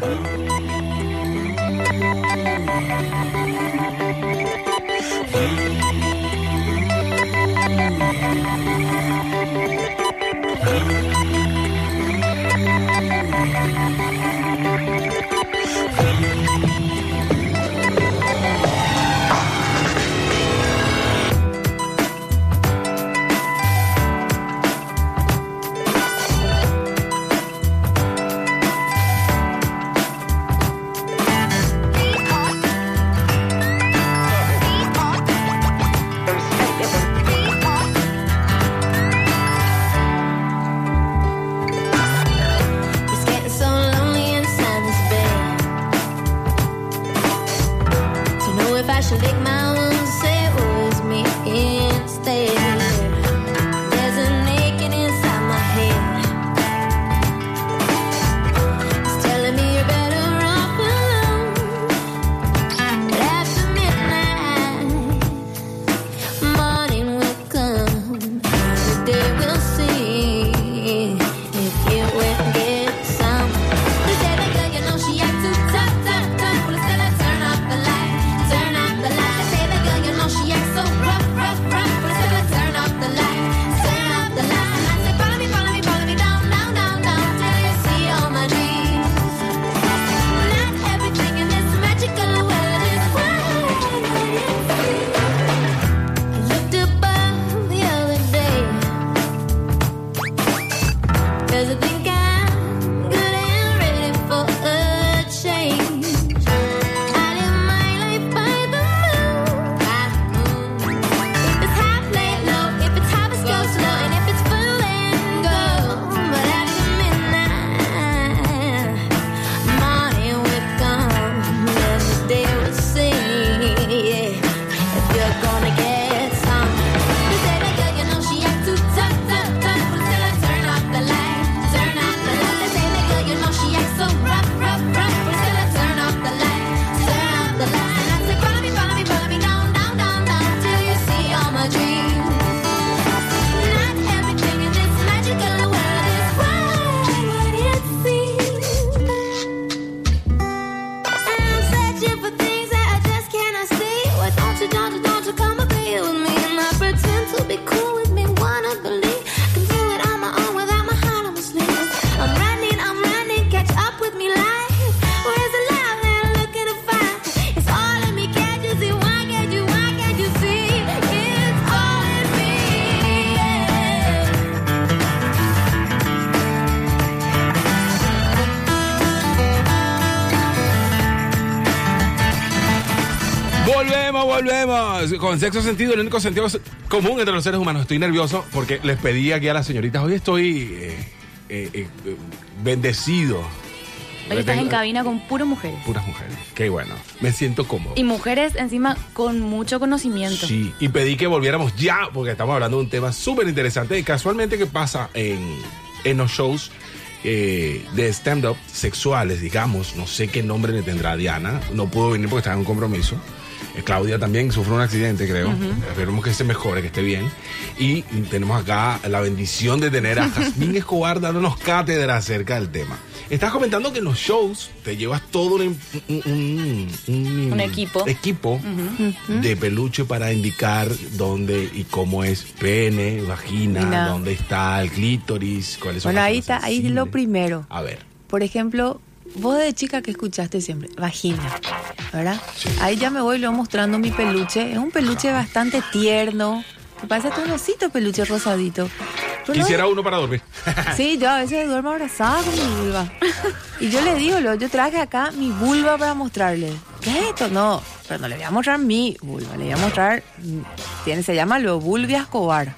Con sexo sentido, el único sentido común entre los seres humanos. Estoy nervioso porque les pedí aquí a las señoritas, hoy estoy eh, eh, eh, bendecido. Hoy estás en cabina con puro mujeres. Puras mujeres. Qué bueno. Me siento cómodo. Y mujeres encima con mucho conocimiento. Sí, y pedí que volviéramos ya, porque estamos hablando de un tema súper interesante. Y casualmente, ¿qué pasa en, en los shows eh, de stand-up sexuales, digamos? No sé qué nombre le tendrá Diana. No pudo venir porque estaba en un compromiso. Eh, Claudia también sufrió un accidente, creo. Esperemos que se mejore, que esté bien. Y tenemos acá la bendición de tener a Jazmín Escobar dándonos cátedra acerca del tema. Estás comentando que en los shows te llevas todo un, un- un- un- Un equipo. de peluche para indicar dónde y cómo es pene, vagina, dónde está el clítoris, cuáles son Bueno, las ahí está, ahí lo primero. A ver. Por ejemplo, vos de chica que escuchaste siempre, vagina, ¿verdad? Ahí ya me voy luego mostrando mi peluche. Es un peluche bastante tierno. Que parece hasta un osito peluche rosadito. Pero no Quisiera uno para dormir. Sí, yo a veces duermo abrazada con mi vulva. Y yo le digo, lo- yo traje acá mi vulva para mostrarle. ¿Qué es esto? No, pero no le voy a mostrar mi vulva, le voy a mostrar, mm, tiene, se llama lo Vulvia Escobar.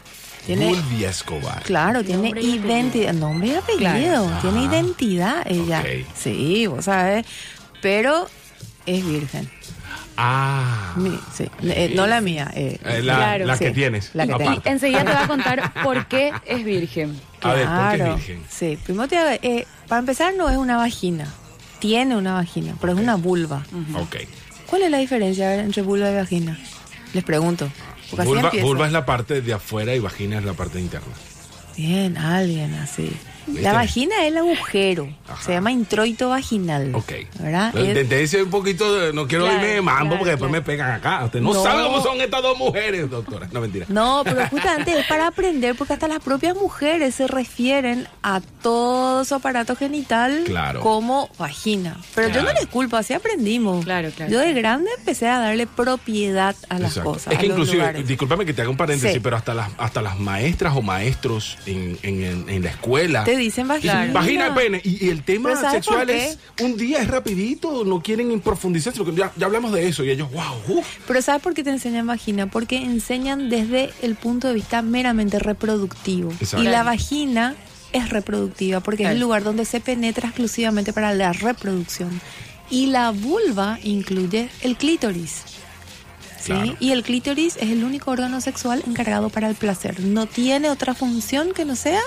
Tiene, Bulbia Escobar. claro, tiene identidad, nombre y apellido, Claro. tiene Ah. identidad ella. Sí, vos sabés, pero es virgen. Ah. Mi- sí, eh, no la mía. eh, Eh, la- la que tienes, La que tengo. Enseguida te voy a contar por qué es virgen. A ver, ¿por qué es Claro, virgen? Sí, primero te hago- eh, para empezar no es una vagina. Tiene una vagina, pero es una vulva. Ok. ¿Cuál es la diferencia ver, entre vulva y vagina? Les pregunto. Vulva es la parte de afuera y vagina es la parte interna. Bien, alguien así. ¿Viste? La vagina es el agujero. Se llama introito vaginal. Ok. ¿Verdad? Intenté decir un poquito, de- no quiero Claro, irme de mambo claro, porque después claro. me pegan acá. Usted no, No. sabe cómo son estas dos mujeres, doctora. No, mentira. No, pero justamente es para aprender, porque hasta las propias mujeres se refieren a todo su aparato genital Claro. como vagina. Pero yo no les culpo, así aprendimos. Claro, claro. Yo de grande empecé a darle propiedad a las Exacto. cosas. Es que inclusive, lugares. discúlpame que te haga un paréntesis, Sí. pero hasta las, hasta las maestras o maestros en, en- en- en la escuela. Te dicen vagina. Vagina y pene. Y, y el tema Pero ¿sabes sexual es un día es rapidito, no quieren profundizar, porque ya, ya hablamos de eso y ellos, wow, uf. Pero ¿sabes por qué te enseñan vagina? Porque enseñan desde el punto de vista meramente reproductivo. Exacto. Y la vagina es reproductiva porque es el lugar donde se penetra exclusivamente para la reproducción. Y la vulva incluye el clítoris. ¿sí? Claro. Y el clítoris es el único órgano sexual encargado para el placer. No tiene otra función que no sea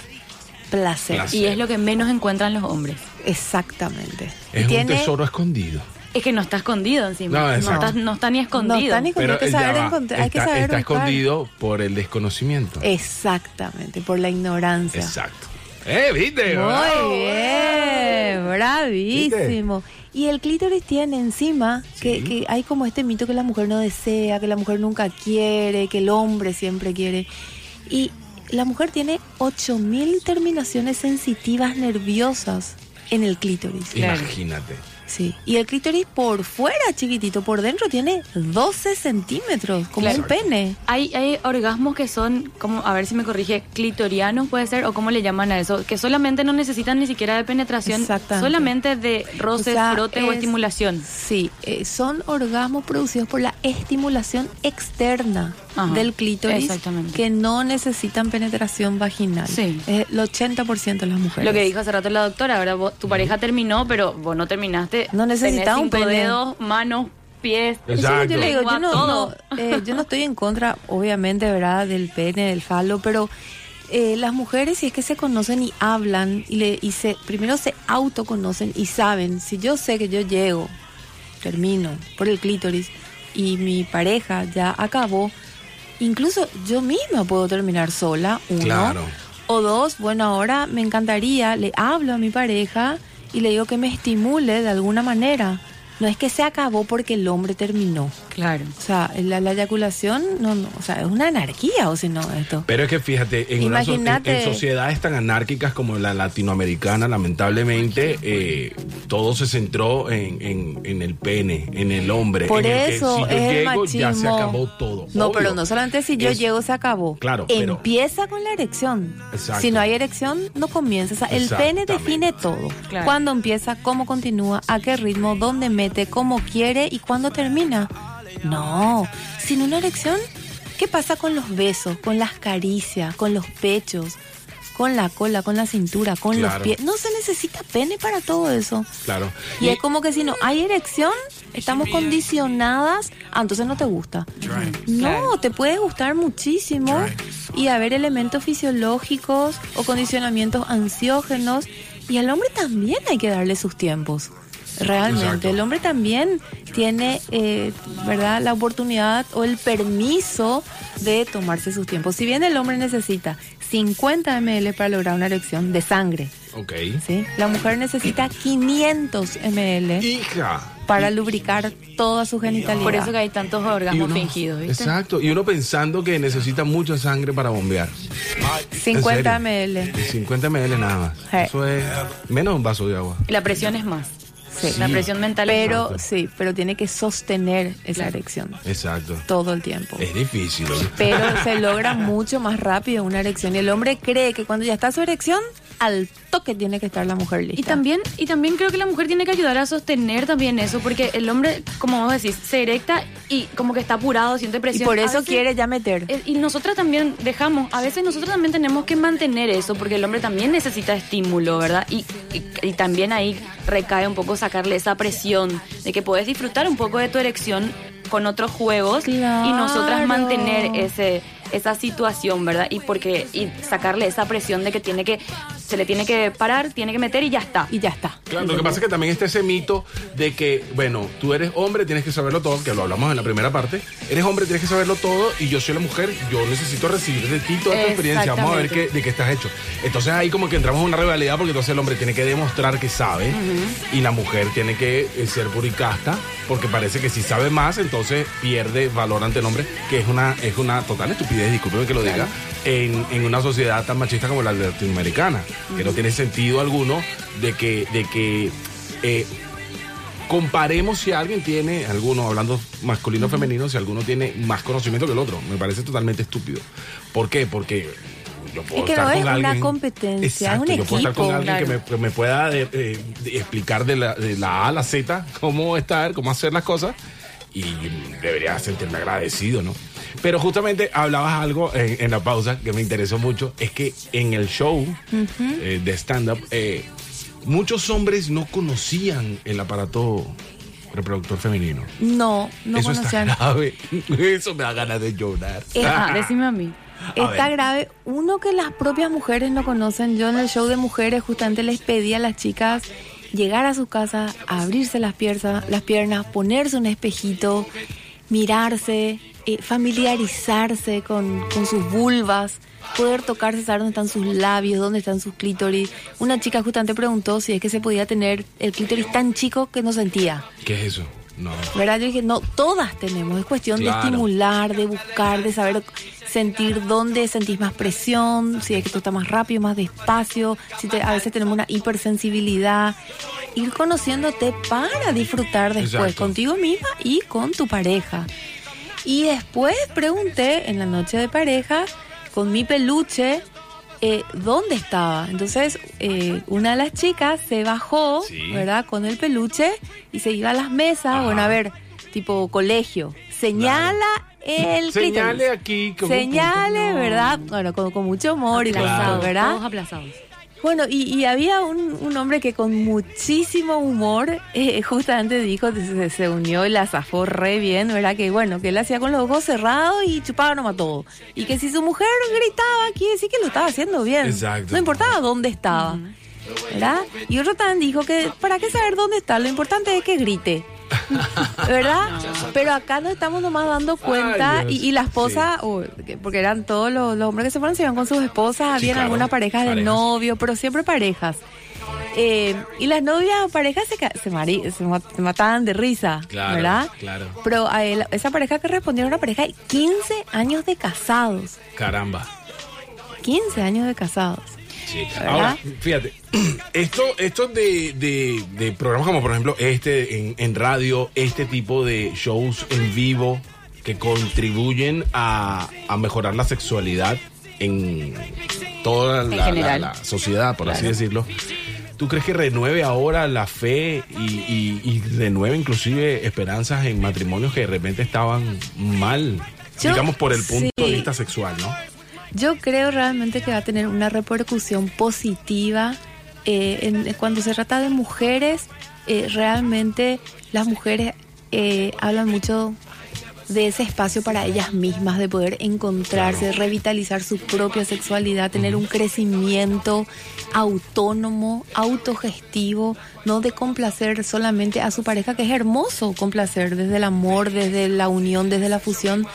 placer. Placer. Y es lo que menos encuentran los hombres. Exactamente. Y Es un tiene- tesoro escondido. Es que no está escondido encima. No, No, está, no está ni escondido. No está ni escondido. hay que saber va, encontrar- hay que está, saber está buscar. escondido por el desconocimiento. Exactamente, por la ignorancia. Exacto. Eh, viste. Muy Bravo, bien, bravísimo. Y el clítoris tiene encima que, que hay como este mito que la mujer no desea, que la mujer nunca quiere, que el hombre siempre quiere. Y la mujer tiene 8000 terminaciones sensitivas nerviosas en el clítoris. Imagínate. Sí. Y el clítoris por fuera, chiquitito, por dentro tiene 12 centímetros, como Claro. un pene. Hay, hay orgasmos que son, como, a ver si me corrige, clitorianos puede ser, o cómo le llaman a eso, que solamente no necesitan ni siquiera de penetración, solamente de roce, O sea, frote o es- estimulación. Sí, eh, son orgasmos producidos por la estimulación externa Ajá, del clítoris exactamente. que no necesitan penetración vaginal. Sí. Es el 80% de las mujeres. Lo que dijo hace rato la doctora, ahora vos- tu pareja terminó, pero vos no terminaste. No necesitaba Tenés un pene. dedos, manos, pies. Eso es lo que yo le digo, yo lengua, no, todo. no, eh, yo no estoy en contra, obviamente, ¿verdad?, del pene, del falo, pero eh, las mujeres, si es que se conocen y hablan, y, le, y se, primero se autoconocen y saben, si yo sé que yo llego, termino por el clítoris, y mi pareja ya acabó, incluso yo misma puedo terminar sola, uno. Claro. O dos, bueno, ahora me encantaría, le hablo a mi pareja y le digo que me estimule de alguna manera. No es que se acabó porque el hombre terminó. Claro. O sea, la, la eyaculación, no, no, o sea, es una anarquía o si no, esto. Pero es que fíjate, en, una so- en- Imagínate- en sociedades tan anárquicas como la latinoamericana, lamentablemente, eh, todo se centró en, en- en el pene, en el hombre. Por en el que eso si yo es el llego, ya se machismo. acabó todo. No, Obvio. pero no solamente si yo Es- llego se acabó. Claro, pero- Empieza con la erección. Exacto. Si no hay erección, no comienza. O sea, el pene define todo. Claro. Cuándo empieza, cómo continúa, a qué ritmo, dónde mete, cómo quiere y cuándo termina. No, sin una erección, ¿qué pasa con los besos, con las caricias, con los pechos, con la cola, con la cintura, con los pies? No se necesita pene para todo eso. Claro. Y es como que si no hay erección, estamos condicionadas, ah, entonces no te gusta. No, te puede gustar muchísimo y haber elementos fisiológicos o condicionamientos ansiógenos. Y al hombre también hay que darle sus tiempos. Realmente, Exacto. el hombre también tiene, eh, ¿verdad?, la oportunidad o el permiso de tomarse sus tiempos. Si bien el hombre necesita 50 ml para lograr una erección de sangre, Ok. ¿sí? La mujer necesita 500 ml para lubricar toda su genitalidad. Por eso que hay tantos orgasmos uno- fingidos, ¿viste? Exacto. Y uno pensando que necesita mucha sangre para bombear. 50 ¿En serio? ml. 50 ml nada más. Eso es menos un vaso de agua. Y la presión es más. Sí. La presión mental Pero sí, pero tiene que sostener esa erección Exacto. todo el tiempo. Es difícil. Pero se logra mucho más rápido una erección. Y el hombre cree que cuando ya está su erección, al toque tiene que estar la mujer lista. Y también, y también creo que la mujer tiene que ayudar a sostener también eso, porque el hombre, como vos decís, se erecta y como que está apurado, siente Y presión. por eso veces- quiere ya meter. Eh, Y nosotras también dejamos, a veces nosotros también tenemos que mantener eso, porque el hombre también necesita estímulo, ¿verdad? Y, y- y también ahí recae un poco sacarle esa presión de que puedes disfrutar un poco de tu erección con otros juegos y nosotras mantener ese esa situación, ¿verdad? Y porque y sacarle esa presión de que tiene que se le tiene que parar, tiene que meter y ya está. Y ya está. Claro, lo que pasa es que también está ese mito de que, bueno, tú eres hombre, tienes que saberlo todo, que lo hablamos en la primera parte. Eres hombre, tienes que saberlo todo y yo soy la mujer, yo necesito recibir de ti toda esta experiencia. Vamos a ver qué, de qué estás hecho. Entonces ahí como que entramos en una rivalidad porque entonces el hombre tiene que demostrar que sabe y la mujer tiene que eh, ser puricasta porque parece que si sabe más, entonces pierde valor ante el hombre, que es una, es una total estupidez, discúlpeme que lo diga, en, en una sociedad tan machista como la latinoamericana, que no tiene sentido alguno de que, de que eh, comparemos si alguien tiene, alguno, hablando masculino o femenino, si alguno tiene más conocimiento que el otro. Me parece totalmente estúpido. ¿Por qué? Porque yo puedo Es que no estar es con una alguien. competencia, Exacto, es un yo puedo estar con equipo, alguien que me, claro. que me pueda eh, eh, de- explicar de la, de la A a la Z cómo estar, cómo hacer las cosas. Y debería sentirme agradecido, ¿no? Pero justamente hablabas algo en, en la pausa que me interesó mucho. Es que en el show eh, de stand-up, eh, muchos hombres no conocían el aparato reproductor femenino. No, no Eso conocían. está grave. Eso me da ganas de llorar. Ajá, decime a mí. Está grave. Uno que las propias mujeres no conocen. Yo en el show de mujeres justamente les pedí a las chicas llegar a su casa, abrirse las piernas, las piernas, ponerse un espejito, mirarse, eh, familiarizarse con, con sus vulvas, poder tocarse, saber dónde están sus labios, dónde están sus clítoris. Una chica justamente preguntó si es que se podía tener el clítoris tan chico que no sentía. ¿Qué es eso? No. ¿Verdad? Yo dije, no, todas tenemos. Es cuestión Claro. de estimular, de buscar, de saber sentir dónde sentís más presión, si es que tú estás más rápido, más despacio, si te- a veces tenemos una hipersensibilidad. Ir conociéndote para disfrutar después, Exacto. contigo misma y con tu pareja. Y después pregunté en la noche de pareja con mi peluche eh, dónde estaba. Entonces, eh, una de las chicas se bajó, Sí. ¿verdad? Con el peluche y se iba a las mesas. Bueno, a ver, tipo colegio. Señala el Señale clítoris. aquí. como un Señale. ¿verdad? Bueno, con, con mucho humor y Aplazados, todo, ¿verdad? Todos aplazados. Bueno, y, y había un, un hombre que con muchísimo humor eh, justamente dijo, se, se unió y la zafó re bien, ¿verdad? Que bueno, que él hacía con los ojos cerrados y chupaba nomás todo. Y que si su mujer gritaba, quiere decir que lo estaba haciendo bien. Exacto. No importaba dónde estaba, ¿verdad? Y otro también dijo que, ¿para qué saber dónde está? Lo importante es que grite. ¿Verdad? Pero acá nos estamos nomás dando cuenta Ay, y, y la esposa, o- que- porque eran todos los, los hombres que se fueron, se iban con sus esposas, Sí, habían claro, algunas parejas de novio, pero siempre parejas. Eh, y las novias o parejas se, se, mari- se ma- se mataban de risa, Claro, ¿verdad? claro. Pero a él- esa pareja que respondió era una pareja de 15 años de casados. Caramba. 15 años de casados. Ahora, fíjate, esto, esto de, de- de programas como por ejemplo este en, en radio, este tipo de shows en vivo que contribuyen a, a mejorar la sexualidad en toda la, En la- general. la sociedad, por así decirlo. ¿tú crees que renueve ahora la fe y, y- y renueve inclusive esperanzas en matrimonios que de repente estaban mal, Yo- digamos por el punto de vista sexual, ¿no? Yo creo realmente que va a tener una repercusión positiva eh, en- cuando se trata de mujeres. eh, realmente las mujeres eh, hablan mucho de ese espacio para ellas mismas, de poder encontrarse, revitalizar su propia sexualidad, tener un crecimiento autónomo, autogestivo, no de complacer solamente a su pareja, que es hermoso complacer desde el amor, desde la unión, desde la fusión,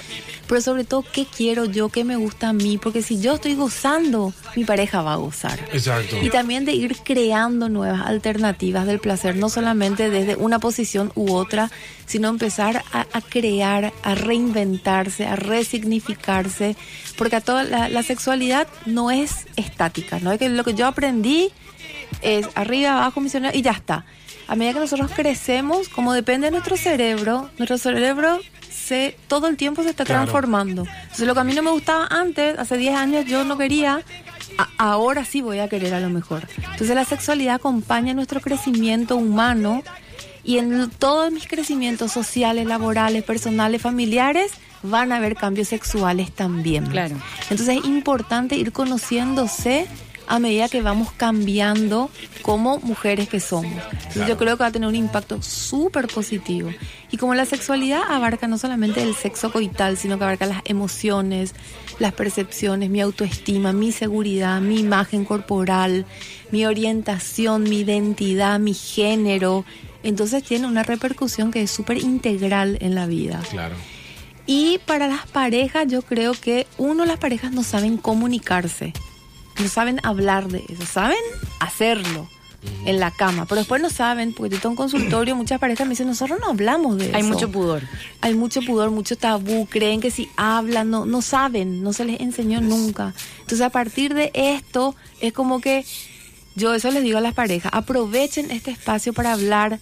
pero sobre todo qué quiero yo, qué me gusta a mí, porque si yo estoy gozando, mi pareja va a gozar. Exacto. Y también de ir creando nuevas alternativas del placer, no solamente desde una posición u otra, sino empezar a, a crear, a reinventarse, a resignificarse, porque a toda la, la sexualidad no es estática, no es que lo que yo aprendí es arriba, abajo, misionero y ya está. A medida que nosotros crecemos, como depende de nuestro cerebro, nuestro cerebro se, todo el tiempo se está Claro. transformando. Entonces lo que a mí no me gustaba antes, hace 10 años yo no quería, a- ahora sí voy a querer a lo mejor. Entonces la sexualidad acompaña nuestro crecimiento humano y en todos mis crecimientos sociales, laborales, personales, familiares, van a haber cambios sexuales también. Claro. Entonces es importante ir conociéndose a medida que vamos cambiando como mujeres que somos. Entonces Claro. yo creo que va a tener un impacto súper positivo. Y como la sexualidad abarca no solamente el sexo coital, sino que abarca las emociones, las percepciones, mi autoestima, mi seguridad, mi imagen corporal, mi orientación, mi identidad, mi género. Entonces tiene una repercusión que es súper integral en la vida. Claro. Y para las parejas, yo creo que uno, las parejas no saben comunicarse, no saben hablar de eso, saben hacerlo en la cama, pero después no saben, porque yo tengo un consultorio, muchas parejas me dicen, nosotros no hablamos de eso. Hay mucho pudor. Hay mucho pudor, mucho tabú, creen que si hablan, no, no saben, no se les enseñó nunca. Entonces a partir de esto, es como que yo eso les digo a las parejas, aprovechen este espacio para hablar.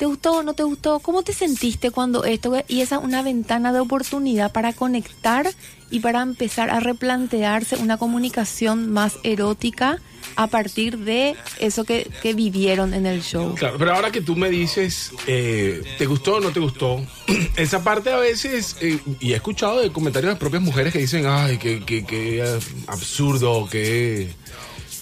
¿Te gustó o no te gustó? ¿Cómo te sentiste cuando esto? Y esa es una ventana de oportunidad para conectar y para empezar a replantearse una comunicación más erótica a partir de eso que, que vivieron en el show. Claro, pero ahora que tú me dices, eh, ¿te gustó o no te gustó? Esa parte a veces, eh, y he escuchado de comentarios de propias mujeres que dicen, ay, que, que, que eh, absurdo, que...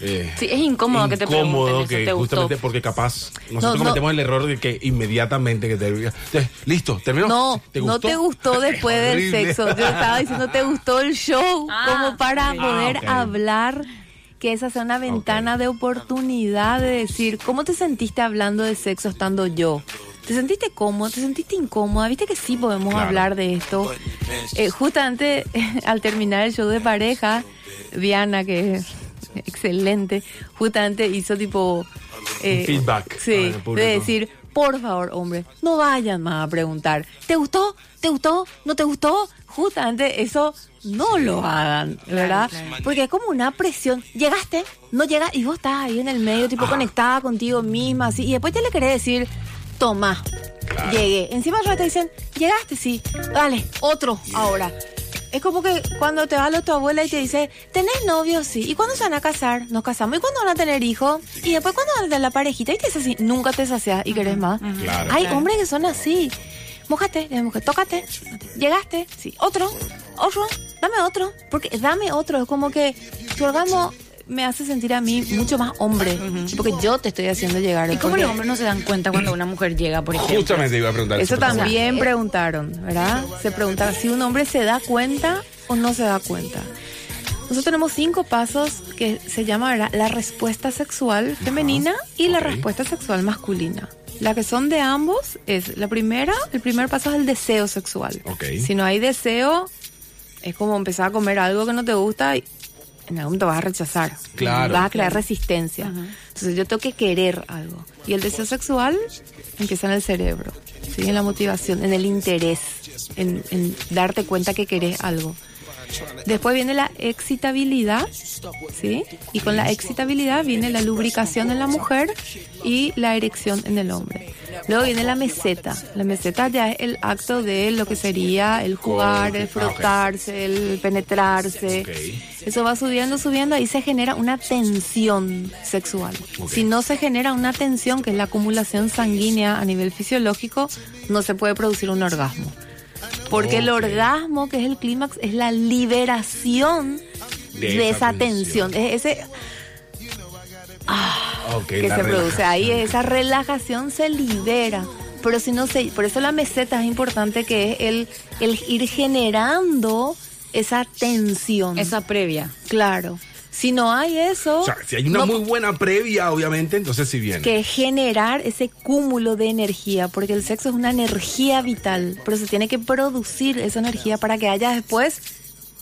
eh, Sí, es incómodo que te incómodo, pregunten eso, que justamente porque capaz nosotros No, no. cometemos el error de que inmediatamente que te diga, "Eh, listo, terminó. No, ¿Te no te gustó después del sexo. Yo estaba diciendo, ¿te gustó el show? como para poder Ah, hablar, que esa sea una ventana de oportunidad de decir, ¿cómo te sentiste hablando de sexo estando yo? ¿Te sentiste cómodo? ¿Te sentiste incómoda? ¿Viste que sí podemos Claro. hablar de esto? Eh, justamente al terminar el show de pareja, Diana, que es excelente, justamente hizo tipo... eh, Feedback Sí, de decir, por favor, hombre, no vayan más a preguntar, ¿te gustó? ¿Te gustó? ¿No te gustó? Justamente eso no lo hagan, ¿verdad? Porque es como una presión. Llegaste, no llegas y vos estás ahí en el medio, tipo conectada contigo misma, así, y después te le querés decir, toma, llegué. Encima te dicen, llegaste, sí, dale, otro ahora. Es como que cuando te va a tu abuela y te dice, ¿tenés novio? Sí. ¿Y cuándo se van a casar? Nos casamos. ¿Y cuándo van a tener hijos? Y después cuándo van a tener la parejita? Y te dice así, nunca te sacias y querés más. Claro. Hay Claro. hombres que son así. Mójate, eh, mójate, tócate, llegaste, sí, otro, otro, dame otro, porque dame otro, es como que tu orgasmo me hace sentir a mí mucho más hombre, porque yo te estoy haciendo llegar. ¿Y cómo porque- los hombres no se dan cuenta cuando una mujer llega, por ejemplo? Justamente iba a preguntar Eso eso. también preguntaron, ¿verdad? Se preguntaba si un hombre se da cuenta o no se da cuenta. Nosotros tenemos cinco pasos que se llama ¿verdad? la respuesta sexual femenina y la respuesta sexual masculina. La que son de ambos es la primera, el primer paso es el deseo sexual. Si no hay deseo, es como empezar a comer algo que no te gusta y en algún momento vas a rechazar. Claro. Vas a crear resistencia. Entonces yo tengo que querer algo. Y el deseo sexual empieza en el cerebro, ¿sí? en la motivación, en el interés, en, en darte cuenta que querés algo. Después viene la excitabilidad, ¿sí? Y con la excitabilidad viene la lubricación en la mujer y la erección en el hombre. Luego viene la meseta. La meseta ya es el acto de lo que sería el jugar, el frotarse, el penetrarse. Eso va subiendo, subiendo, ahí se genera una tensión sexual. Si no se genera una tensión, que es la acumulación sanguínea a nivel fisiológico, no se puede producir un orgasmo. Porque el orgasmo, que es el clímax, es la liberación de, esa tensión. Es ese Ok, que la se produce ahí, esa relajación se libera. Pero si no se, por eso la meseta es importante que es el, el ir generando esa tensión. Esa previa. Claro. Si no hay eso, O sea, si hay una no- muy buena previa, obviamente, entonces sí viene. que generar ese cúmulo de energía, porque el sexo es una energía vital, pero se tiene que producir esa energía para que haya después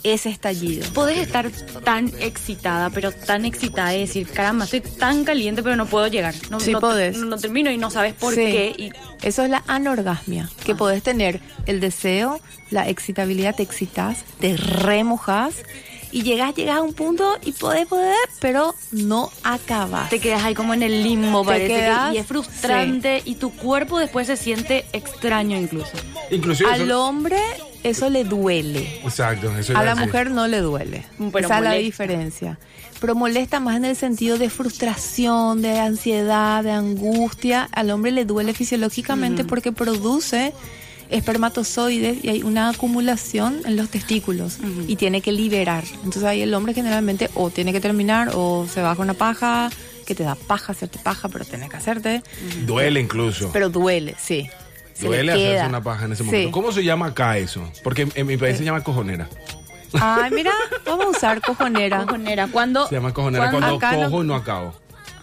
ese estallido. Podés estar tan excitada, pero tan excitada y decir, caramba, estoy tan caliente, pero no puedo llegar. No, Sí no- podés. No, no termino y no sabes por Sí. qué. Y Eso es la anorgasmia, que podés tener el deseo, la excitabilidad, te excitas, te remojas y llegas, llegas a un punto y podés, poder, pero no acabas. te quedas ahí como en el limbo, Te parece. que- quedas- y es frustrante y tu cuerpo después se siente extraño incluso. Inclusive Al eso- hombre eso le duele. Exacto, eso A la mujer no le duele. Pero Esa es la diferencia. Pero molesta más en el sentido de frustración, de ansiedad, de angustia. Al hombre le duele fisiológicamente porque produce espermatozoides y hay una acumulación en los testículos y tiene que liberar. Entonces ahí el hombre generalmente o tiene que terminar o se va con una paja, que te da paja hacerte paja, pero tiene que hacerte. Duele incluso. Pero duele, sí. Se Duele hacerse una paja en ese Sí. momento. ¿Cómo se llama acá eso? Porque en, en mi país se llama cojonera. Ay, mira, vamos a usar cojonera. Cojonera, cuando. Se llama cojonera cuando no- cojo y no acabo.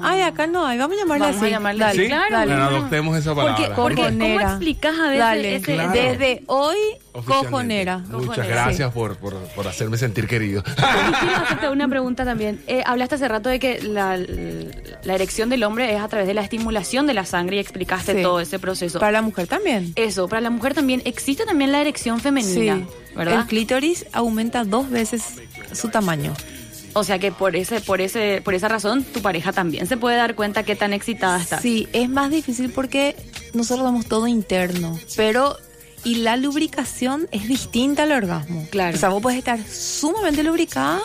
Ay, acá no hay, vamos a llamarle Vamos así. a llamarle Dale, así, claro. dale. Bueno, adoptemos esa palabra. Porque, porque ¿cómo Cojonera. explicas a veces Dale, ese, Claro. ese- desde hoy, Oficialmente. cojonera. Muchas Cojonera. gracias por, por, por hacerme sentir querido. Y quiero hacerte una pregunta también. Eh, hablaste hace rato de que la, la erección del hombre es a través de la estimulación de la sangre y explicaste Sí. todo ese proceso. Para la mujer también. Eso, para la mujer también existe también la erección femenina, Sí. ¿verdad? El clítoris aumenta dos veces su tamaño. O sea que por ese, por ese, por esa razón tu pareja también se puede dar cuenta qué tan excitada está. Sí, es más difícil porque nosotros damos todo interno, pero y la lubricación es distinta al orgasmo. Claro. O sea, vos puedes estar sumamente lubricada,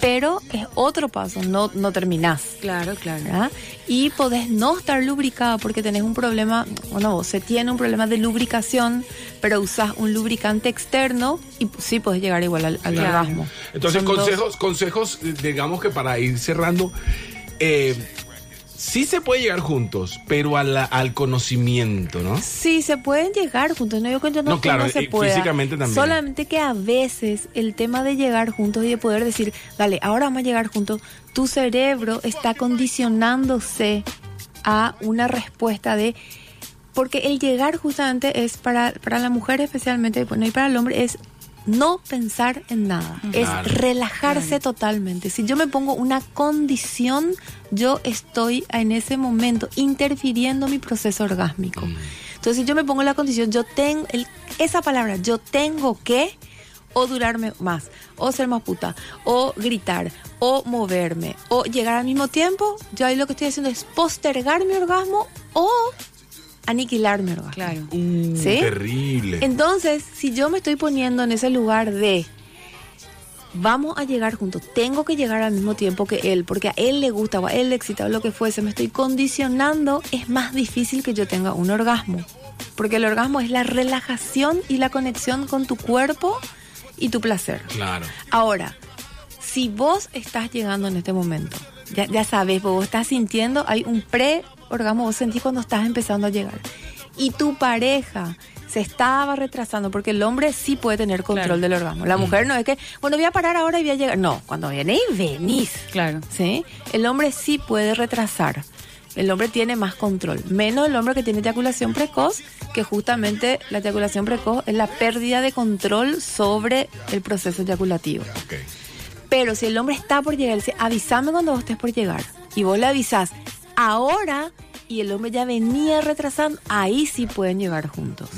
pero es otro paso, no, no terminás. Claro, claro. ¿verdad? Y podés no estar lubricada porque tenés un problema, bueno, vos se tiene un problema de lubricación, pero usás un lubricante externo y sí podés llegar igual al, al Claro. orgasmo. Entonces, Son dos- consejos, consejos, eh, digamos que para ir cerrando, eh, sí se puede llegar juntos, pero a la- al conocimiento, ¿no? Sí, se pueden llegar juntos. No yo no, No, claro, que no se y pueda. físicamente también. Solamente que a veces el tema de llegar juntos y de poder decir, dale, ahora vamos a llegar juntos, tu cerebro está condicionándose a una respuesta de porque el llegar justamente es para, para la mujer especialmente, bueno, y para el hombre es no pensar en nada, es Claro. relajarse totalmente. Si yo me pongo una condición, yo estoy en ese momento interfiriendo mi proceso orgásmico. Entonces, si yo me pongo la condición, yo tengo, el- esa palabra, yo tengo que o durarme más, o ser más puta, o gritar, o moverme, o llegar al mismo tiempo, yo ahí lo que estoy haciendo es postergar mi orgasmo o aniquilar mi orgasmo. Claro. Uh, ¿Sí? Terrible. Entonces, si yo me estoy poniendo en ese lugar de vamos a llegar juntos, tengo que llegar al mismo tiempo que él, porque a él le gusta o a él le excita o lo que fuese, me estoy condicionando, es más difícil que yo tenga un orgasmo. Porque el orgasmo es la relajación y la conexión con tu cuerpo y tu placer. Claro. Ahora, si vos estás llegando en este momento, ya, ya sabes, vos estás sintiendo, hay un pre-orgasmo, vos sentís cuando estás empezando a llegar. Y tu pareja se estaba retrasando, porque el hombre sí puede tener control Claro. del orgasmo. La mujer no es que, bueno, voy a parar ahora y voy a llegar. No, cuando viene y venís. Claro. ¿Sí? El hombre sí puede retrasar. El hombre tiene más control. Menos el hombre que tiene eyaculación precoz, que justamente la eyaculación precoz es la pérdida de control sobre el proceso eyaculativo. Pero si el hombre está por llegar, él dice, avísame cuando vos estés por llegar. Y vos le avisás, ahora, y el hombre ya venía retrasando, ahí sí pueden llegar juntos.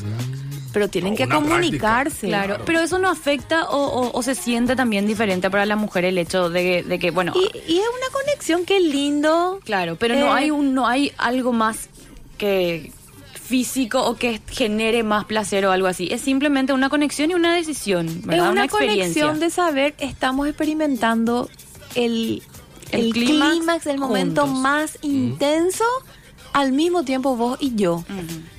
Pero tienen que comunicarse. Claro, pero eso no afecta o, o- o se siente también diferente para la mujer el hecho de, que- de que, bueno, Y, y es una conexión, qué lindo. claro, pero no Eh, hay un, no hay algo más que físico o que genere más placer o algo así. Es simplemente una conexión y una decisión, Es una, conexión de saber, estamos experimentando el, El el, clímax el momento juntos. más intenso al mismo tiempo vos y yo.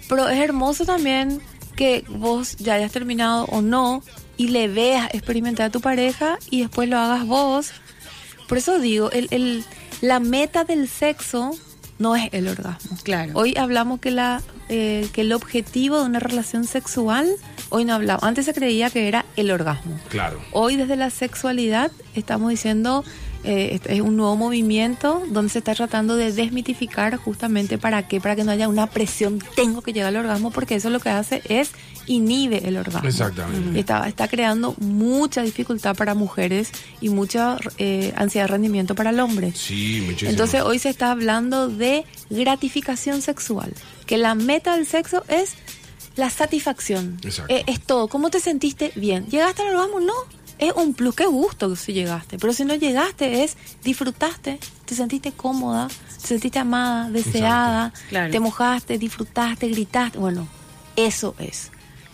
Pero es hermoso también que vos ya hayas terminado o no y le veas experimentar a tu pareja y después lo hagas vos. Por eso digo, el, el- la meta del sexo no es el orgasmo. Claro. Hoy hablamos que la eh, que el objetivo de una relación sexual, hoy no hablamos, antes se creía que era el orgasmo. Claro. Hoy desde la sexualidad estamos diciendo, eh, es un nuevo movimiento donde se está tratando de desmitificar justamente para qué, para que no haya una presión, tengo que llegar al orgasmo, porque eso lo que hace es inhibe el orgasmo. Exactamente. Está, está creando mucha dificultad para mujeres y mucha eh, ansiedad de rendimiento para el hombre. Sí, muchísimo. Entonces hoy se está hablando de gratificación sexual, que la meta del sexo es la satisfacción. Exacto. Eh, es todo. ¿Cómo te sentiste? Bien. ¿Llegaste al orgasmo? No. Es un plus, qué gusto si llegaste. Pero si no llegaste es disfrutaste, te sentiste cómoda, te sentiste amada, deseada, Claro. te mojaste, disfrutaste, gritaste. Bueno, eso es.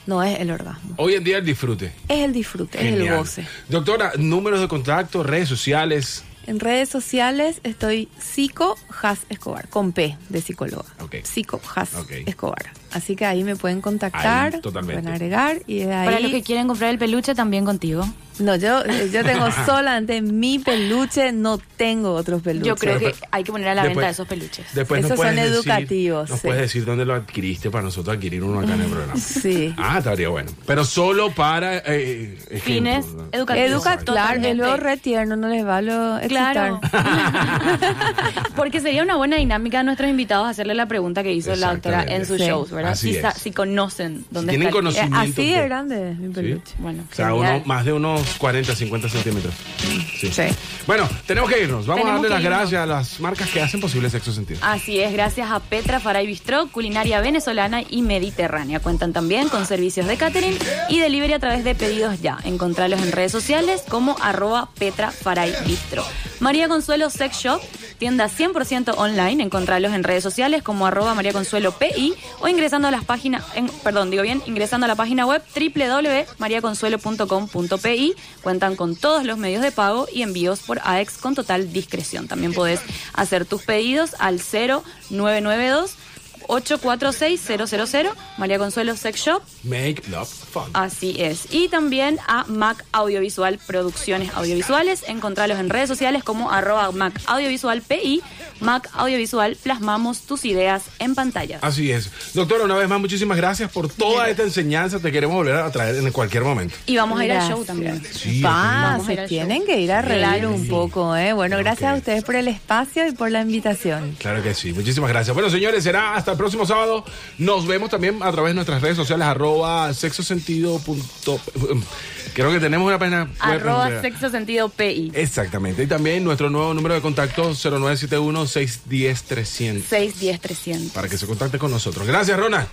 No es el orgasmo. Hoy en día el disfrute. Es el disfrute, es el goce. Doctora, números de contacto, redes sociales. En redes sociales estoy Psico Has Escobar, con P de psicóloga. Psico Has Ok. Escobar. Así que ahí me pueden contactar, Ahí, totalmente. pueden agregar y de ahí... Para los que quieren comprar el peluche, también contigo. No, yo, yo tengo solamente mi peluche, no tengo otros peluches. Yo creo que hay que poner a la Después- venta esos peluches. Después Esos son decir- educativos, Nos sí. puedes decir dónde lo adquiriste para nosotros adquirir uno acá en el programa. Sí. Ah, estaría bueno. Pero solo para eh, ejemplo, Fines ¿no? educativos. Educa, claro, es Totalmente. luego re tierno, no les va a lo Claro. Porque sería una buena dinámica a nuestros invitados hacerle la pregunta que hizo la doctora en sus Sí. shows, ¿verdad? Así si, es. si conocen dónde tienen está. el- conocimiento. Así de- de grande es mi peluche. Bueno, O sea, genial. uno, más de unos 40, 50 centímetros. Sí. Sí. Bueno, tenemos que irnos. Vamos Tenemos a darle las irnos. gracias a las marcas que hacen posible sexo sentido. Así es, gracias a Petra Faray Bistró, culinaria venezolana y mediterránea. Cuentan también con servicios de catering y delivery a través de pedidos ya. Encontralos en redes sociales como arroba Petra Faray Bistró. María Consuelo Sex Shop, tienda 100% online. Encontralos en redes sociales como arroba María Consuelo PI o ingresando a las páginas, perdón, digo bien, ingresando a la página web www.mariaconsuelo.com.pi. Cuentan con todos los medios de pago y envíos por AEX con total discreción. También podés hacer tus pedidos al 0992 846 000 María Consuelo Sex Shop. Make love fun. Así es. Y también a Mac Audiovisual Producciones Audiovisuales. Encontralos en redes sociales como arroba Mac Audiovisual PI. Mac Audiovisual, plasmamos tus ideas en pantalla. Así es. Doctora, una vez más, muchísimas gracias por toda esta enseñanza. Te queremos volver a traer en cualquier momento. Y vamos a ir al show también. Sí, Va, se tienen show. que ir a que un sí. poco, ¿eh? Bueno, Claro gracias que- a ustedes por el espacio y por la invitación. Claro que sí, muchísimas gracias. Bueno, señores, será hasta próximo sábado. Nos vemos también a través de nuestras redes sociales, arroba sexosentido. punto- Creo que tenemos una página. Arroba Sexo Sentido PI. Exactamente. Y también nuestro nuevo número de contacto 0971-610-300 610 300. para que se contacte con nosotros. Gracias, Rona.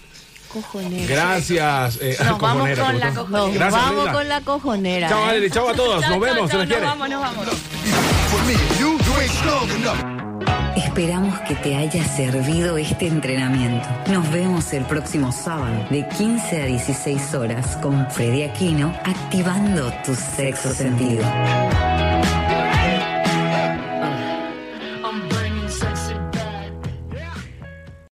Cojonera. Gracias. eh, Nos vamos cojonera, con ¿te la cojonera. Nos Gracias, vamos con la cojonera. Chao, ¿eh? Valerie. Chao a todos. Nos chao, vemos. Se nos vamos, nos vamos. Esperamos que te haya servido este entrenamiento. Nos vemos el próximo sábado de 15 a 16 horas con Freddy Aquino activando tu sexo sentido.